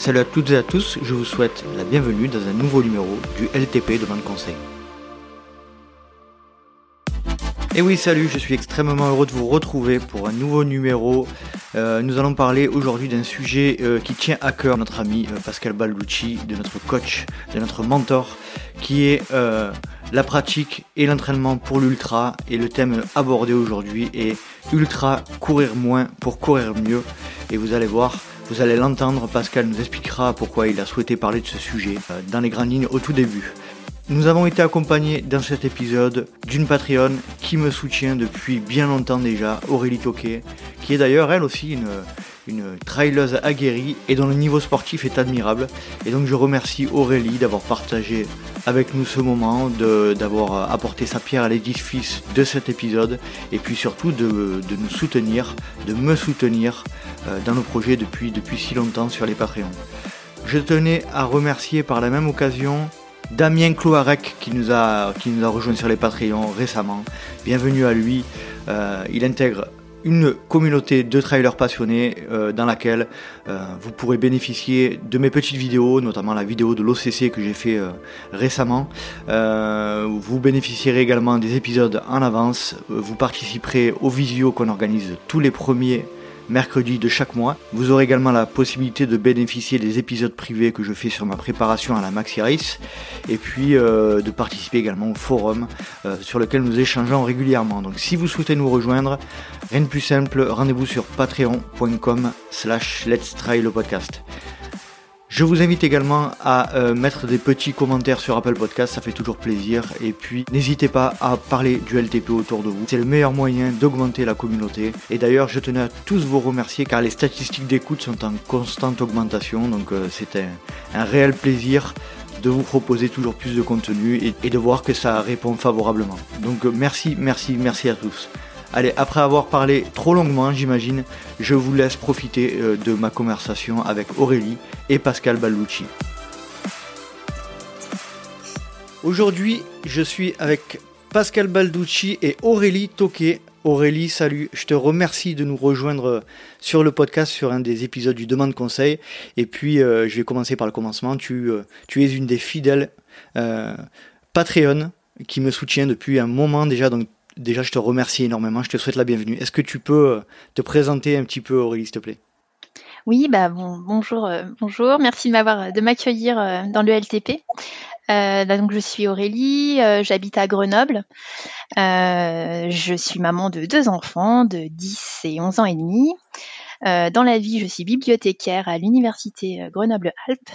Salut à toutes et à tous, je vous souhaite la bienvenue dans un nouveau numéro du LTP Demande Conseil. Et oui, salut, je suis extrêmement heureux de vous retrouver pour un nouveau numéro. Euh, nous allons parler aujourd'hui d'un sujet euh, qui tient à cœur notre ami euh, Pascal Balducci, de notre coach, de notre mentor, qui est la pratique et l'entraînement pour l'ultra. Et le thème abordé aujourd'hui est ultra courir moins pour courir mieux. Et vous allez voir, vous allez l'entendre, Pascal nous expliquera pourquoi il a souhaité parler de ce sujet dans les grandes lignes au tout début. Nous avons été accompagnés dans cet épisode d'une Patreon qui me soutient depuis bien longtemps déjà, Aurélie Toquet, qui est d'ailleurs elle aussi une, une aguerrie et dont le niveau sportif est admirable. Et donc je remercie Aurélie d'avoir partagé avec nous ce moment, d'avoir apporté sa pierre à l'édifice de cet épisode et puis surtout de, nous soutenir, de me soutenir euh, dans nos projets depuis, depuis si longtemps sur les Patreons. Je tenais à remercier par la même occasion Damien Cloarec qui nous a qui rejoint sur les Patreons récemment. Bienvenue à lui. Euh, il intègre une communauté de trailers passionnés euh, dans laquelle euh, vous pourrez bénéficier de mes petites vidéos, notamment la vidéo de l'OCC que j'ai fait récemment. vous bénéficierez également des épisodes en avance. Vous participerez au visio qu'on organise tous les premiers mercredi de chaque mois. Vous aurez également la possibilité de bénéficier des épisodes privés que je fais sur ma préparation à la Maxi Race et puis euh, de participer également au forum euh, sur lequel nous échangeons régulièrement. Donc si vous souhaitez nous rejoindre, rien de plus simple, rendez-vous sur patreon.com slash let's try le podcast. Je vous invite également à euh, mettre des petits commentaires sur Apple Podcast, ça fait toujours plaisir. Et puis n'hésitez pas à parler du LTP autour de vous. C'est le meilleur moyen d'augmenter la communauté. Et d'ailleurs, je tenais à tous vous remercier car les statistiques d'écoute sont en constante augmentation. Donc euh, c'est un, réel plaisir de vous proposer toujours plus de contenu et de voir que ça répond favorablement. Donc euh, merci, merci, merci à tous. Allez, après avoir parlé trop longuement, j'imagine, je vous laisse profiter euh, de ma conversation avec Aurélie et Pascal Ballucci. Aujourd'hui, je suis avec Pascal Balducci et Aurélie Toquet. Aurélie, salut, je te remercie de nous rejoindre euh, sur le podcast sur un des épisodes du Demande Conseil. Et puis, euh, je vais commencer par le commencement. Tu, tu es une des fidèles Patreon qui me soutient depuis un moment déjà. Déjà, je te remercie énormément. Je te souhaite la bienvenue. Est-ce que tu peux euh, te présenter un petit peu, Aurélie, s'il te plaît? Oui, bah bon, bonjour, euh, bonjour. Merci de m'avoir, de m'accueillir euh, dans le LTP. donc je suis Aurélie, j'habite à Grenoble. je suis maman de deux enfants de 10 et 11 ans et demi. dans la vie, je suis bibliothécaire à l'université Grenoble-Alpes.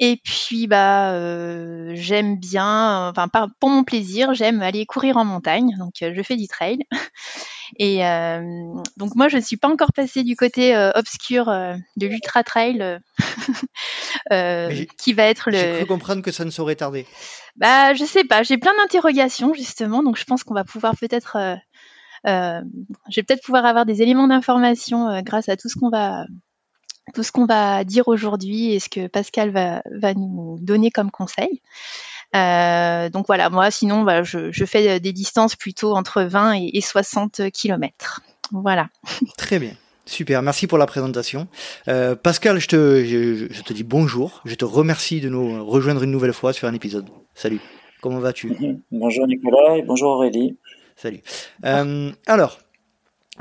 Et puis bah euh, j'aime bien, enfin pour mon plaisir, j'aime aller courir en montagne, donc euh, je fais du trail. Et euh, donc moi je ne suis pas encore passée du côté obscur de l'ultra trail, qui va être le. J'ai cru comprendre que ça ne saurait tarder. Bah je sais pas, j'ai plein d'interrogations justement, donc je pense qu'on va pouvoir peut-être, je vais peut-être pouvoir avoir des éléments d'information grâce à tout ce qu'on va tout ce qu'on va dire aujourd'hui et ce que Pascal va, va nous donner comme conseil. Euh, donc voilà, moi sinon bah, je, je, fais des distances plutôt entre 20 et, 60 km. Voilà. Très bien. Super, merci pour la présentation. Euh, Pascal, je te, je, je, te dis bonjour. Je te remercie de nous rejoindre une nouvelle fois sur un épisode. Salut, comment vas-tu? Bonjour Nicolas et bonjour Aurélie. Salut. Euh, alors,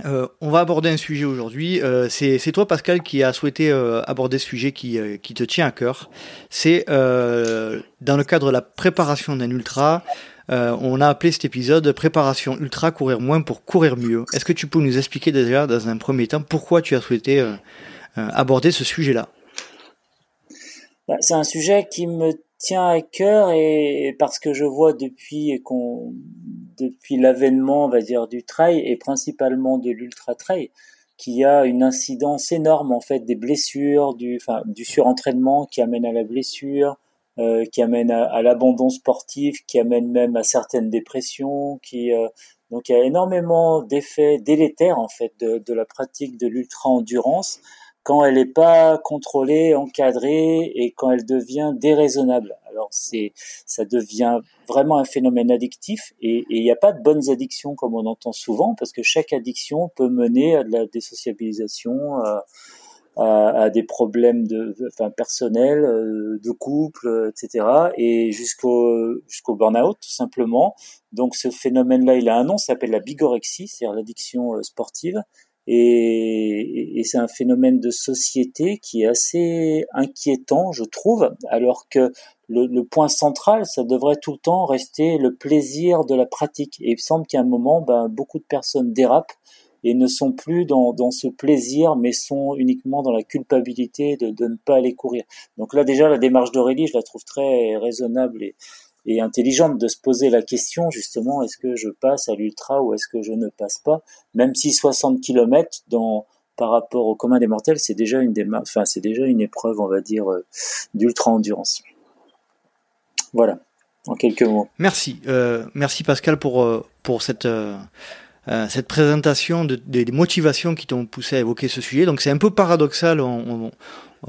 euh, on va aborder un sujet aujourd'hui. Euh, c'est toi, Pascal, qui a souhaité euh, aborder ce sujet qui, qui, te tient à cœur. C'est dans le cadre de la préparation d'un ultra. on a appelé cet épisode Préparation ultra, courir moins pour courir mieux. Est-ce que tu peux nous expliquer déjà, dans un premier temps, pourquoi tu as souhaité aborder ce sujet-là? Bah, C'est un sujet qui me tient à cœur et parce que je vois depuis qu'on depuis l'avènement, on va dire, du trail et principalement de l'ultra trail, qu'il y a une incidence énorme en fait des blessures, du, enfin, du surentraînement qui amène à la blessure, euh, qui amène à, l'abandon sportif, qui amène même à certaines dépressions, qui euh, donc il y a énormément d'effets délétères en fait de, de la pratique de l'ultra endurance quand elle n'est pas contrôlée, encadrée et quand elle devient déraisonnable. Alors c'est, ça devient vraiment un phénomène addictif et il n'y a pas de bonnes addictions comme on entend souvent parce que chaque addiction peut mener à de la désociabilisation, à, des problèmes de, enfin, personnels, euh, de couple, etc. Et jusqu'au jusqu'au burn-out tout simplement. Donc ce phénomène-là, il a un nom, ça s'appelle la bigorexie, c'est-à-dire l'addiction euh, sportive. Et, et c'est un phénomène de société qui est assez inquiétant, je trouve, alors que le, le, point central, ça devrait tout le temps rester le plaisir de la pratique. Et il me semble qu'à un moment, ben, beaucoup de personnes dérapent et ne sont plus dans, dans ce plaisir, mais sont uniquement dans la culpabilité de, de ne pas aller courir. Donc là déjà, la démarche d'Aurélie, je la trouve très raisonnable et, et intelligente de se poser la question justement, est-ce que je passe à l'ultra ou est-ce que je ne passe pas? Même si 60 km par rapport au commun des mortels, c'est déjà une démarche, enfin c'est déjà une épreuve, on va dire, euh, d'ultra endurance. Voilà, en quelques mots. Merci, euh, merci Pascal pour euh, pour cette cette présentation de, des motivations qui t'ont poussé à évoquer ce sujet. Donc c'est un peu paradoxal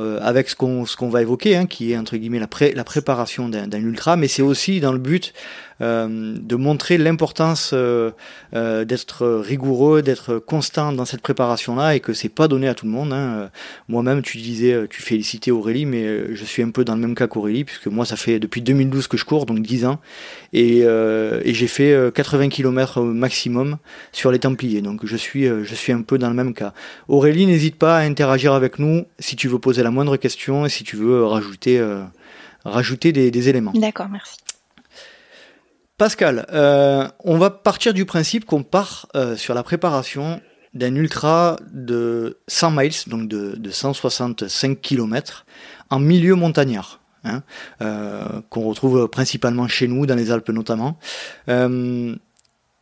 euh, avec ce qu'on ce qu'on va évoquer, hein, qui est entre guillemets la, pré, la préparation d'un ultra, mais c'est aussi dans le but euh, de montrer l'importance euh, d'être rigoureux, d'être constant dans cette préparation-là et que c'est pas donné à tout le monde. Hein. Moi-même, tu disais, tu félicitais Aurélie, mais je suis un peu dans le même cas qu'Aurélie puisque moi, ça fait depuis 2012 que je cours, donc 10 ans, et, et j'ai fait 80 km maximum sur les Templiers. Donc je suis, je suis un peu dans le même cas. Aurélie, n'hésite pas à interagir avec nous si tu veux poser la moindre question et si tu veux rajouter, rajouter des, des éléments. D'accord, merci. Pascal, euh, on va partir du principe qu'on part euh, sur la préparation d'un ultra de 100 miles, donc de, de 165 km, en milieu montagnard, hein, euh, qu'on retrouve principalement chez nous, dans les Alpes notamment. Euh,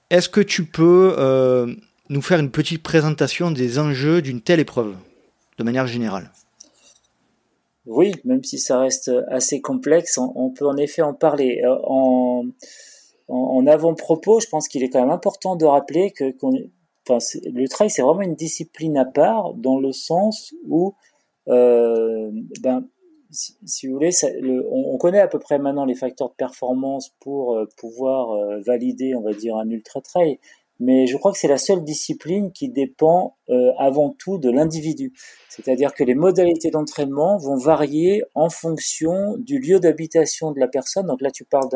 est-ce que tu peux euh, nous faire une petite présentation des enjeux d'une telle épreuve, de manière générale? Oui, même si ça reste assez complexe, on, peut en effet en parler. Euh, en avant-propos, je pense qu'il est quand même important de rappeler que le trail, c'est vraiment une discipline à part dans le sens où, euh, ben, si, vous voulez, on, connaît à peu près maintenant les facteurs de performance pour euh, pouvoir valider, on va dire, un ultra trail mais je crois que c'est la seule discipline qui dépend euh, avant tout de l'individu. C'est-à-dire que les modalités d'entraînement vont varier en fonction du lieu d'habitation de la personne. Donc là, tu parles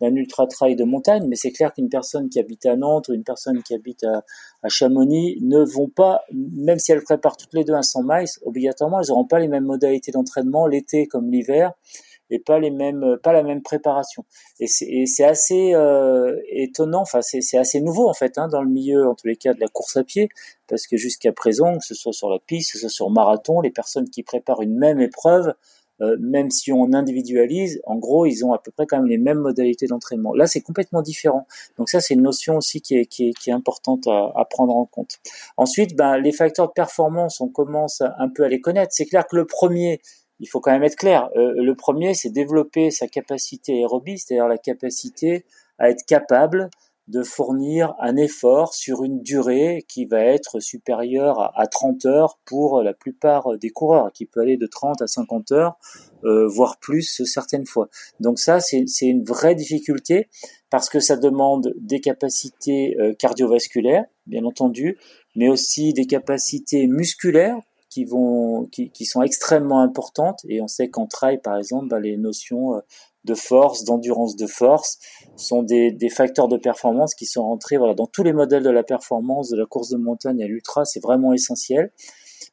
d'un ultra-trail de montagne, mais c'est clair qu'une personne qui habite à Nantes ou une personne qui habite à, à, Chamonix ne vont pas, même si elles préparent toutes les deux un 100 miles, obligatoirement, elles n'auront pas les mêmes modalités d'entraînement l'été comme l'hiver et pas les mêmes, pas la même préparation. Et c'est assez euh, étonnant, enfin c'est assez nouveau en fait hein, dans le milieu, en tous les cas de la course à pied, parce que jusqu'à présent, que ce soit sur la piste, que ce soit sur marathon, les personnes qui préparent une même épreuve, euh, même si on individualise, en gros, ils ont à peu près quand même les mêmes modalités d'entraînement. Là, c'est complètement différent. Donc ça, c'est une notion aussi qui est, qui est, qui est importante à, à, prendre en compte. Ensuite, ben, les facteurs de performance, on commence un peu à les connaître. C'est clair que le premier, il faut quand même être clair. Euh, le premier, c'est développer sa capacité aérobie, c'est-à-dire la capacité à être capable de fournir un effort sur une durée qui va être supérieure à, 30 heures pour la plupart des coureurs, qui peut aller de 30 à 50 heures, euh, voire plus certaines fois. Donc ça, c'est une vraie difficulté parce que ça demande des capacités euh, cardiovasculaires, bien entendu, mais aussi des capacités musculaires qui sont extrêmement importantes. Et on sait qu'en trail, par exemple, bah, les notions euh, de force, d'endurance de force, sont des, des, facteurs de performance qui sont rentrés voilà, dans tous les modèles de la performance, de la course de montagne à l'ultra. C'est vraiment essentiel.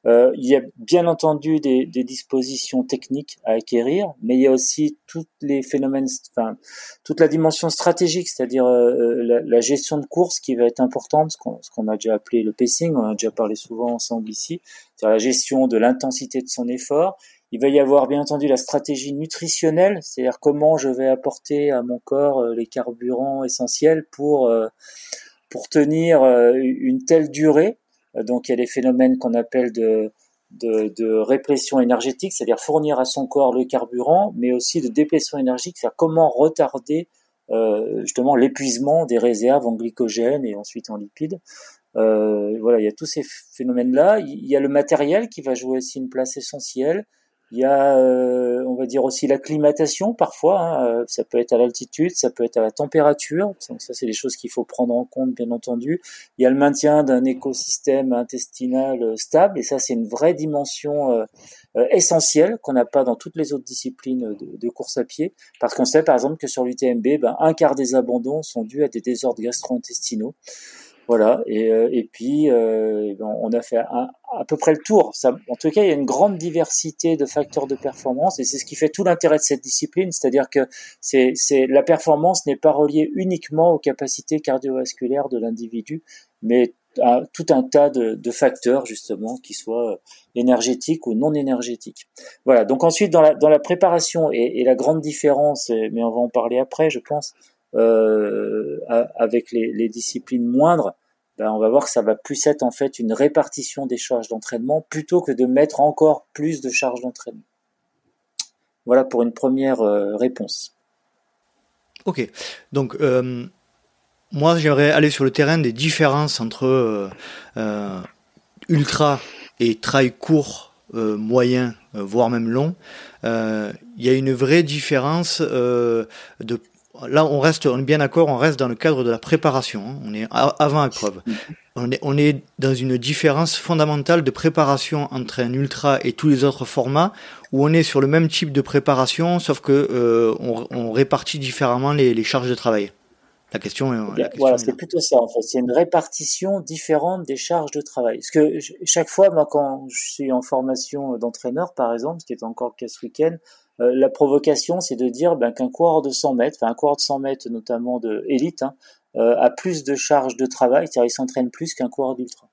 Euh, il y a bien entendu des, des, dispositions techniques à acquérir, mais il y a aussi tous les phénomènes, enfin toute la dimension stratégique, c'est-à-dire euh, la, la, gestion de course qui va être importante, ce qu'on a déjà appelé le pacing, on a déjà parlé souvent ensemble ici, c'est-à-dire la gestion de l'intensité de son effort. Il va y avoir bien entendu la stratégie nutritionnelle, c'est-à-dire comment je vais apporter à mon corps euh, les carburants essentiels pour euh, pour tenir une telle durée euh, donc il y a des phénomènes qu'on appelle de, répression énergétique, c'est-à-dire fournir à son corps le carburant, mais aussi de déplétion énergétique, c'est-à-dire comment retarder euh, justement l'épuisement des réserves en glycogène et ensuite en lipides. Euh, voilà, il y a tous ces phénomènes-là. Il y a le matériel qui va jouer aussi une place essentielle. Il y a, euh, on va dire aussi l'acclimatation parfois. Hein, euh, ça peut être à l'altitude, ça peut être à la température. Donc ça, c'est des choses qu'il faut prendre en compte, bien entendu. Il y a le maintien d'un écosystème intestinal euh, stable, et ça, c'est une vraie dimension essentielle qu'on n'a pas dans toutes les autres disciplines de, de course à pied, parce qu'on sait par exemple que sur l'UTMB, ben, un quart des abandons sont dus à des désordres gastro-intestinaux. Voilà, et, euh, et puis euh, ben, on a fait à peu près le tour. Ça, en tout cas, il y a une grande diversité de facteurs de performance et c'est ce qui fait tout l'intérêt de cette discipline, c'est-à-dire que c'est, la performance n'est pas reliée uniquement aux capacités cardiovasculaires de l'individu, mais à tout un tas de, de, facteurs justement qui soient énergétiques ou non énergétiques. Voilà. Donc ensuite dans la dans la préparation et, et la grande différence, mais on va en parler après, je pense euh, avec les, disciplines moindres, ben on va voir que ça va plus être en fait une répartition des charges d'entraînement plutôt que de mettre encore plus de charges d'entraînement. Voilà pour une première euh, réponse. Ok, donc euh, moi j'aimerais aller sur le terrain des différences entre ultra et trail court, moyen, voire même long. Il y a une vraie différence de là, on reste, on est bien d'accord, on reste dans le cadre de la préparation. Hein. On est avant la preuve. On est, on est dans une différence fondamentale de préparation entre un ultra et tous les autres formats, où on est sur le même type de préparation, sauf que euh, on, répartit différemment les, charges de travail. La question, est, voilà, c'est plutôt ça en fait. C'est une répartition différente des charges de travail. Parce que chaque fois, moi, quand je suis en formation d'entraîneur, par exemple, ce qui est encore le cas ce week-end, euh, la provocation, c'est de dire ben, qu'un coureur de 100 mètres, enfin un coureur de 100 mètres notamment de élite, hein, euh, a plus de charges de travail, c'est-à-dire il s'entraîne plus qu'un coureur d'ultra.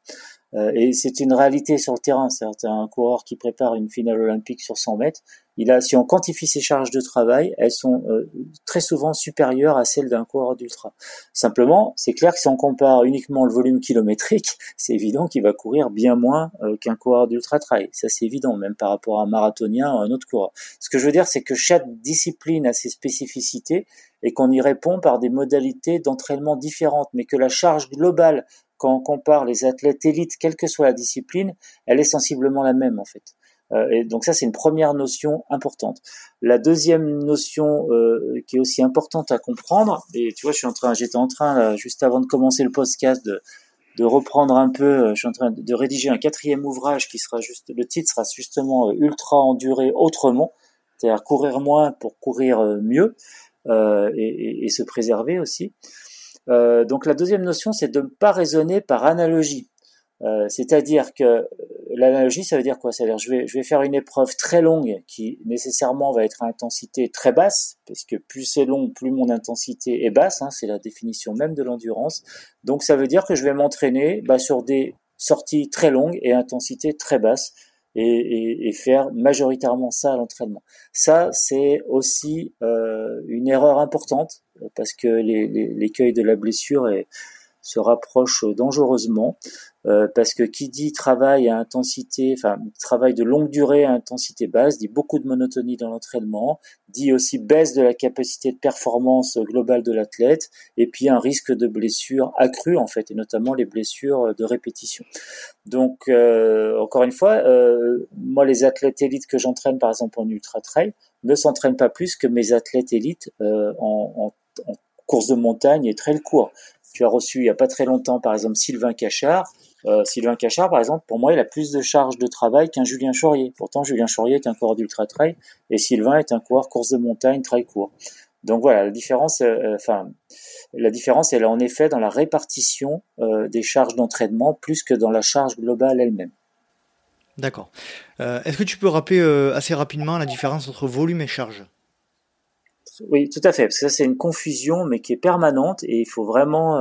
Euh, et c'est une réalité sur le terrain. C'est un coureur qui prépare une finale olympique sur 100 mètres. Il a, si on quantifie ses charges de travail, elles sont euh, très souvent supérieures à celles d'un coureur d'ultra. Simplement, c'est clair que si on compare uniquement le volume kilométrique, c'est évident qu'il va courir bien moins euh, qu'un coureur d'ultra trail. Ça, c'est évident, même par rapport à un marathonien ou à un autre coureur. Ce que je veux dire, c'est que chaque discipline a ses spécificités et qu'on y répond par des modalités d'entraînement différentes, mais que la charge globale quand on compare les athlètes élites, quelle que soit la discipline, elle est sensiblement la même en fait. Euh, et donc ça, c'est une première notion importante. La deuxième notion euh, qui est aussi importante à comprendre, et tu vois, je suis en train, j'étais en train juste avant de commencer le podcast de, de reprendre un peu, euh, je suis en train de, rédiger un quatrième ouvrage qui sera juste, le titre sera justement ultra enduré autrement, c'est-à-dire courir moins pour courir mieux et, et, se préserver aussi. Euh, donc la deuxième notion, c'est de ne pas raisonner par analogie. Euh, c'est-à-dire que euh, l'analogie, ça veut dire quoi? C'est-à-dire je vais, je vais faire une épreuve très longue qui nécessairement va être à intensité très basse, parce que plus c'est long, plus mon intensité est basse. Hein, c'est la définition même de l'endurance. Donc ça veut dire que je vais m'entraîner bah, sur des sorties très longues et intensité très basse et, et, et, faire majoritairement ça à l'entraînement. Ça, c'est aussi euh, une erreur importante parce que l'écueil de la blessure se rapproche dangereusement. Euh, parce que qui dit travail à intensité, enfin travail de longue durée à intensité basse, dit beaucoup de monotonie dans l'entraînement, dit aussi baisse de la capacité de performance globale de l'athlète, et puis un risque de blessure accru en fait, et notamment les blessures de répétition. Donc euh, encore une fois, euh, moi les athlètes élites que j'entraîne par exemple en ultra trail ne s'entraînent pas plus que mes athlètes élites en, en course de montagne et trail court. Tu as reçu il y a pas très longtemps par exemple Sylvain Cachard euh, Sylvain Cachard, par exemple, pour moi, il a plus de charge de travail qu'un Julien Chaurier. Pourtant, Julien Chaurier est un coureur d'ultra trail et Sylvain est un coureur course de montagne très court. Donc voilà, la différence, euh, euh, enfin, la différence, elle est en effet dans la répartition des charges d'entraînement plus que dans la charge globale elle-même. D'accord. Est-ce que tu peux rappeler assez rapidement la différence entre volume et charge? Oui, tout à fait, parce que ça c'est une confusion, mais qui est permanente et il faut vraiment.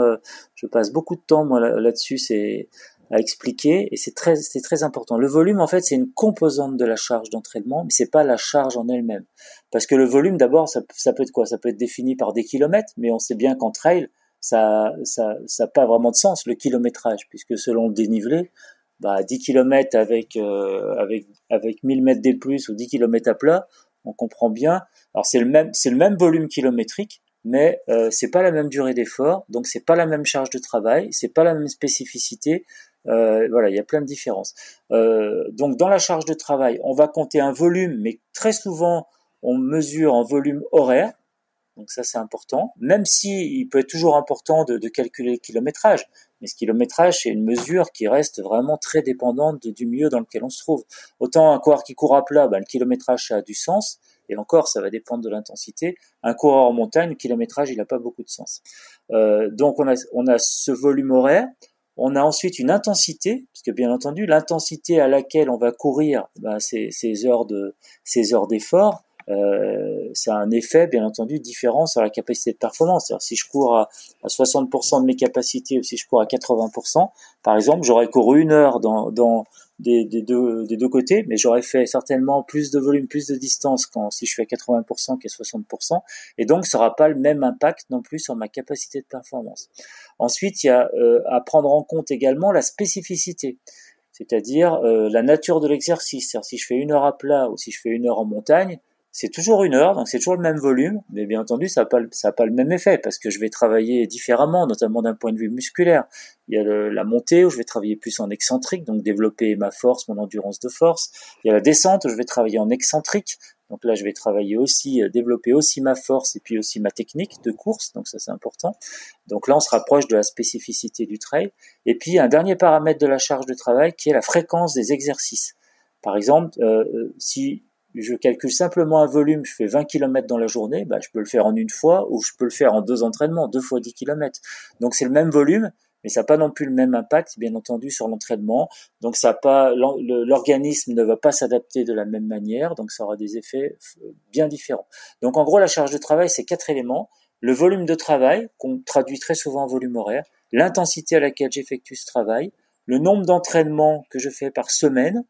je passe beaucoup de temps moi là-dessus. c'est à expliquer et c'est très très important. Le volume en fait c'est une composante de la charge d'entraînement, mais c'est pas la charge en elle-même. Parce que le volume d'abord ça, ça peut être quoi? Ça peut être défini par des kilomètres, mais on sait bien qu'en trail ça ça ça pas vraiment de sens le kilométrage puisque selon le dénivelé, bah 10 km avec euh, avec avec 1000 mètres des plus ou 10 km à plat, on comprend bien. Alors c'est le même c'est le même volume kilométrique, mais euh, c'est pas la même durée d'effort, donc c'est pas la même charge de travail, c'est pas la même spécificité, Euh, voilà, il y a plein de différences. Euh, donc dans la charge de travail, on va compter un volume, mais très souvent on mesure en volume horaire. Donc ça c'est important, même si il peut être toujours important de, de calculer le kilométrage. Mais ce kilométrage c'est une mesure qui reste vraiment très dépendante du milieu dans lequel on se trouve. Autant un coureur qui court à plat, ben, le kilométrage a du sens. Et encore, ça va dépendre de l'intensité. Un coureur en montagne, le kilométrage, il n'a pas beaucoup de sens. Euh, donc on a, on a ce volume horaire. On a ensuite une intensité, parce que bien entendu, l'intensité à laquelle on va courir, ben, c'est ces heures de ces heures d'effort, euh, ça a un effet, bien entendu, différent sur la capacité de performance. Si je cours à, à 60% de mes capacités ou si je cours à 80%, par exemple, j'aurais couru une heure dans, dans, des, des, deux, des deux côtés, mais j'aurais fait certainement plus de volume, plus de distance quand si je suis à 80% qu'à 60%, et donc ça n'aura pas le même impact non plus sur ma capacité de performance. Ensuite, il y a euh, à prendre en compte également la spécificité, c'est-à-dire euh, la nature de l'exercice. Si je fais une heure à plat ou si je fais une heure en montagne, c'est toujours une heure, donc c'est toujours le même volume, mais bien entendu, ça n'a pas, pas le même effet parce que je vais travailler différemment, notamment d'un point de vue musculaire. Il y a la montée où je vais travailler plus en excentrique, donc développer ma force, mon endurance de force. Il y a la descente où je vais travailler en excentrique, donc là je vais travailler aussi, euh, développer aussi ma force et puis aussi ma technique de course, donc ça c'est important. Donc là on se rapproche de la spécificité du trail. Et puis un dernier paramètre de la charge de travail qui est la fréquence des exercices. Par exemple, euh, euh si je calcule simplement un volume, je fais 20 km dans la journée, bah, je peux le faire en une fois ou je peux le faire en deux entraînements, deux fois 10 km. Donc c'est le même volume, mais ça n'a pas non plus le même impact, bien entendu, sur l'entraînement. Donc ça pas, l'organisme ne va pas s'adapter de la même manière, donc ça aura des effets euh, bien différents. Donc en gros, la charge de travail, c'est quatre éléments. Le volume de travail, qu'on traduit très souvent en volume horaire, l'intensité à laquelle j'effectue ce travail, le nombre d'entraînements que je fais par semaine,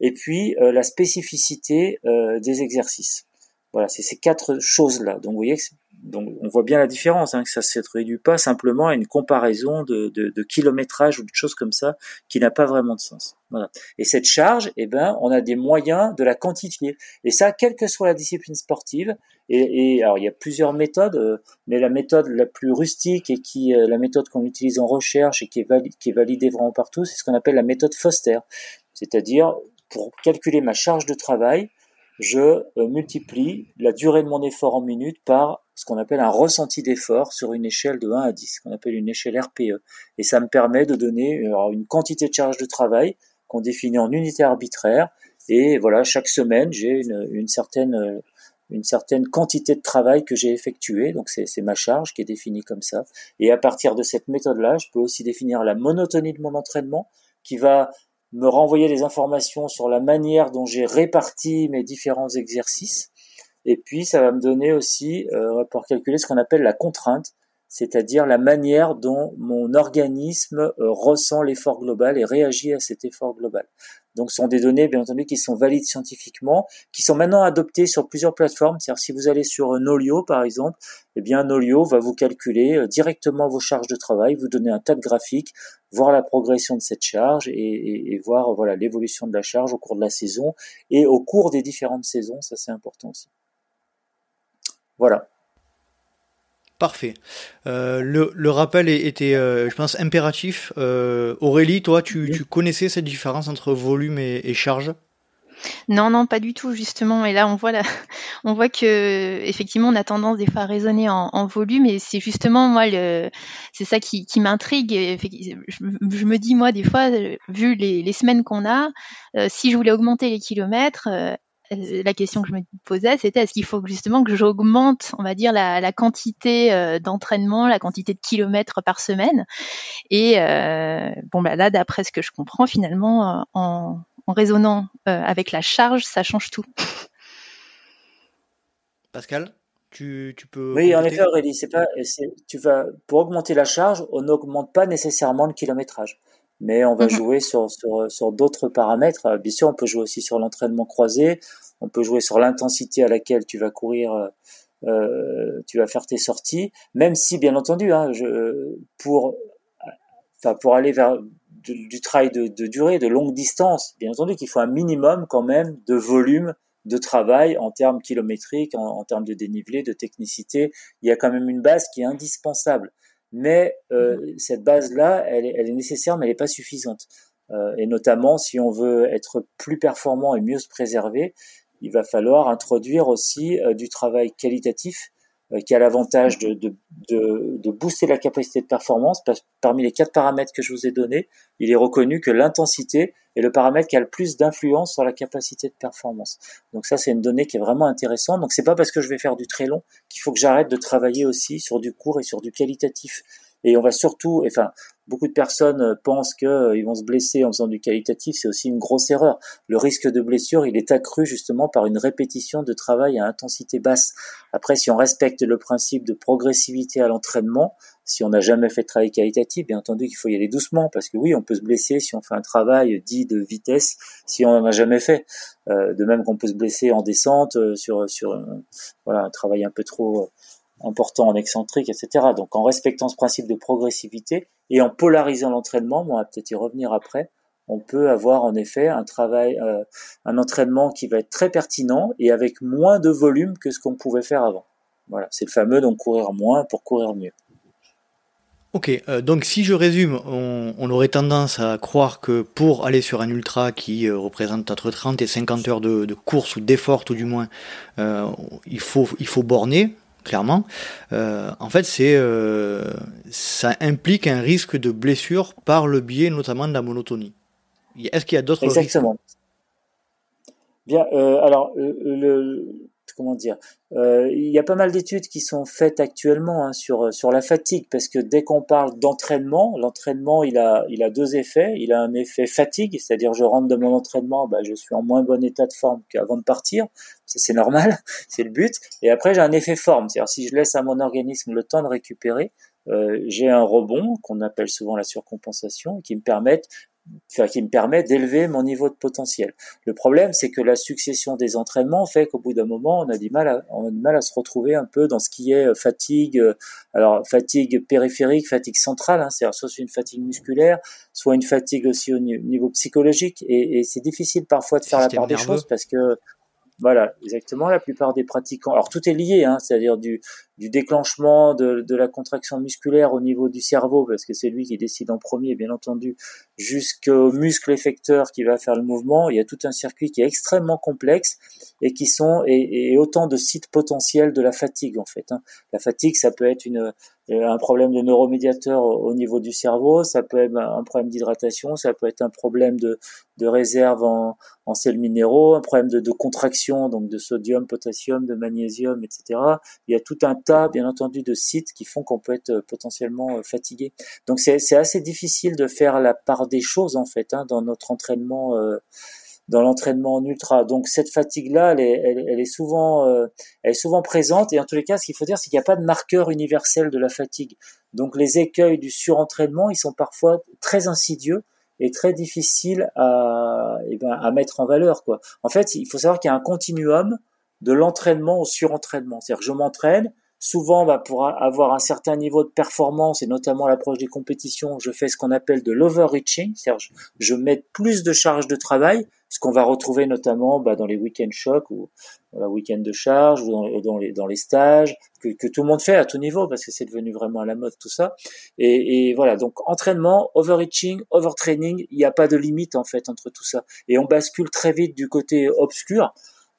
et puis euh, la spécificité euh, des exercices. Voilà, c'est ces quatre choses-là. Donc vous voyez, donc on voit bien la différence, hein, que ça ne se réduit pas simplement à une comparaison de, de, de kilométrage ou de choses comme ça qui n'a pas vraiment de sens. Voilà. Et cette charge, eh ben, on a des moyens de la quantifier. Et ça, quelle que soit la discipline sportive. Et, et alors, il y a plusieurs méthodes, euh, mais la méthode la plus rustique et qui, la méthode qu'on utilise en recherche et qui est, qui est validée vraiment partout, c'est ce qu'on appelle la méthode Foster. C'est-à-dire, pour calculer ma charge de travail, je euh, multiplie la durée de mon effort en minutes par ce qu'on appelle un ressenti d'effort sur une échelle de 1 à 10, qu'on appelle une échelle RPE. Et ça me permet de donner euh, une quantité de charge de travail qu'on définit en unité arbitraire. Et voilà, chaque semaine, j'ai une, une, certaine, euh, une certaine quantité de travail que j'ai effectué. Donc c'est ma charge qui est définie comme ça. Et à partir de cette méthode-là, je peux aussi définir la monotonie de mon entraînement qui va me renvoyer des informations sur la manière dont j'ai réparti mes différents exercices. Et puis, ça va me donner aussi, euh, pour calculer ce qu'on appelle la contrainte, c'est-à-dire la manière dont mon organisme euh, ressent l'effort global et réagit à cet effort global. Donc, ce sont des données, bien entendu, qui sont valides scientifiquement, qui sont maintenant adoptées sur plusieurs plateformes. C'est-à-dire, si vous allez sur Nolio, par exemple, eh bien, Nolio va vous calculer euh, directement vos charges de travail, vous donner un tas de graphiques, voir la progression de cette charge et, et voir, voilà, l'évolution de la charge au cours de la saison et au cours des différentes saisons. Ça, c'est important aussi. Voilà. Parfait. Euh, le, le, rappel était, euh, je pense, impératif. Euh, Aurélie, toi, tu, tu, connaissais cette différence entre volume et, et, charge? Non, non, pas du tout, justement. Et là, on voit, la, on voit que, effectivement, on a tendance des fois à raisonner en, en volume. Et c'est justement, moi, le, c'est ça qui, qui m'intrigue. Je, je, me dis, moi, des fois, vu les, les semaines qu'on a, si je voulais augmenter les kilomètres, euh, la question que je me posais, c'était est-ce qu'il faut justement que j'augmente, on va dire, la, la quantité euh, d'entraînement, la quantité de kilomètres par semaine? Et euh, bon, bah là, d'après ce que je comprends, finalement, en, en raisonnant avec la charge, ça change tout. Pascal tu, tu, peux. Oui, en effet, Aurélie, c'est pas, tu vas, pour augmenter la charge, on n'augmente pas nécessairement le kilométrage mais on va mhm. jouer sur, sur, sur d'autres paramètres. Euh, bien sûr, on peut jouer aussi sur l'entraînement croisé, on peut jouer sur l'intensité à laquelle tu vas courir, euh, euh tu vas faire tes sorties, même si, bien entendu, hein, je, pour, enfin, pour aller vers du, du travail de, de, durée, de longue distance, bien entendu qu'il faut un minimum quand même de volume de travail en termes kilométriques, en, en termes de dénivelé, de technicité. Il y a quand même une base qui est indispensable. Mais mmh. cette base-là, elle, elle, est nécessaire, mais elle n'est pas suffisante. et notamment, si on veut être plus performant et mieux se préserver, il va falloir introduire aussi du travail qualitatif euh, qui a l'avantage de, de, de, de, booster la capacité de performance. Parce, parmi les quatre paramètres que je vous ai donnés, il est reconnu que l'intensité est le paramètre qui a le plus d'influence sur la capacité de performance. Donc ça, c'est une donnée qui est vraiment intéressante. Donc c'est pas parce que je vais faire du très long qu'il faut que j'arrête de travailler aussi sur du court et sur du qualitatif. Et on va surtout, enfin, beaucoup de personnes euh, pensent qu'ils euh, vont se blesser en faisant du qualitatif, c'est aussi une grosse erreur. Le risque de blessure, il est accru justement par une répétition de travail à intensité basse. Après, si on respecte le principe de progressivité à l'entraînement, si on n'a jamais fait de travail qualitatif, bien entendu qu'il faut y aller doucement, parce que oui, on peut se blesser si on fait un travail dit de vitesse, si on n'en a jamais fait. Euh, de même qu'on peut se blesser en descente sur sur voilà un travail un peu trop important en excentrique, etc. Donc en respectant ce principe de progressivité et en polarisant l'entraînement, on va peut-être y revenir après, on peut avoir en effet un travail, euh, un entraînement qui va être très pertinent et avec moins de volume que ce qu'on pouvait faire avant. Voilà, c'est le fameux donc courir moins pour courir mieux. Ok, euh, donc si je résume, on, aurait tendance à croire que pour aller sur un ultra qui euh, représente entre 30 et 50 heures de, course ou d'effort tout du moins, il, faut, il faut borner, clairement. Euh, en fait, c'est euh, ça implique un risque de blessure par le biais notamment de la monotonie. Est-ce qu'il y a d'autres Exactement. Bien, euh, alors comment dire, euh, il y a pas mal d'études qui sont faites actuellement hein, sur sur la fatigue parce que dès qu'on parle d'entraînement, l'entraînement il a il a deux effets. Il a un effet fatigue, c'est-à-dire je rentre de mon entraînement, bah, je suis en moins bon état de forme qu'avant de partir. C'est normal, c'est le but. Et après j'ai un effet forme, c'est-à-dire si je laisse à mon organisme le temps de récupérer, euh, j'ai un rebond qu'on appelle souvent la surcompensation qui me permettent qui me permet d'élever mon niveau de potentiel. Le problème, c'est que la succession des entraînements fait qu'au bout d'un moment, on a du mal à, on a du mal à se retrouver un peu dans ce qui est euh, fatigue, euh, alors fatigue périphérique, fatigue centrale, hein, c'est-à-dire soit une fatigue musculaire, soit une fatigue aussi au niveau psychologique, et, et c'est difficile parfois de faire la part des choses parce que voilà, exactement. La plupart des pratiquants. Alors tout est lié, hein, c'est-à-dire du, du déclenchement de, de, la contraction musculaire au niveau du cerveau, parce que c'est lui qui décide en premier, bien entendu, jusqu'au muscle effecteur qui va faire le mouvement. Il y a tout un circuit qui est extrêmement complexe et qui sont et, et autant de sites potentiels de la fatigue en fait. Hein. La fatigue, ça peut être une euh, un problème de neuromédiateur au niveau du cerveau, ça peut être un problème d'hydratation, ça peut être un problème de, de réserve en, en sels minéraux, un problème de, de, contraction, donc de sodium, potassium, de magnésium, etc. Il y a tout un bien entendu, de sites qui font qu'on peut être euh, potentiellement euh, fatigué. Donc c'est assez difficile de faire la part des choses en fait hein, dans notre entraînement. Euh, dans l'entraînement en ultra. Donc cette fatigue-là, elle est, elle, est souvent, elle est souvent présente. Et en tous les cas, ce qu'il faut dire, c'est qu'il n'y a pas de marqueur universel de la fatigue. Donc les écueils du surentraînement, ils sont parfois très insidieux et très difficiles à, eh ben, à mettre en valeur. Quoi. En fait, il faut savoir qu'il y a un continuum de l'entraînement au surentraînement. C'est-à-dire que je m'entraîne, souvent bah, pour avoir un certain niveau de performance et notamment l'approche des compétitions, je fais ce qu'on appelle de l'overreaching, c'est-à-dire je, mets plus de charge de travail, ce qu'on va retrouver notamment bah, dans les week-end chocs ou la week-end de charge ou dans, dans, les, dans stages que, tout le monde fait à tout niveau parce que c'est devenu vraiment à la mode tout ça. Et, et voilà, donc entraînement, overreaching, overtraining, il n'y a pas de limite en fait entre tout ça. Et on bascule très vite du côté obscur,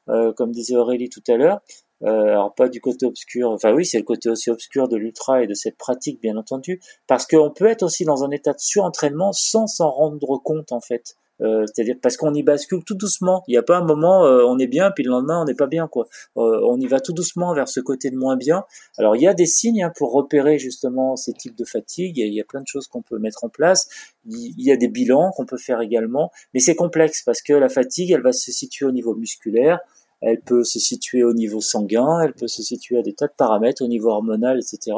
euh, comme disait Aurélie tout à l'heure. Euh, alors pas du côté obscur, enfin oui, c'est le côté aussi obscur de l'ultra et de cette pratique bien entendu, parce qu'on peut être aussi dans un état de surentraînement sans s'en rendre compte en fait. Euh, c'est-à-dire parce qu'on y bascule tout doucement. Il n'y a pas un moment euh, on est bien puis le lendemain on n'est pas bien quoi. Euh, on y va tout doucement vers ce côté de moins bien. Alors il y a des signes hein, pour repérer justement ces types de fatigue. Il y a plein de choses qu'on peut mettre en place. Il y a des bilans qu'on peut faire également, mais c'est complexe parce que la fatigue elle va se situer au niveau musculaire. Elle peut se situer au niveau sanguin, elle peut se situer à des tas de paramètres au niveau hormonal, etc.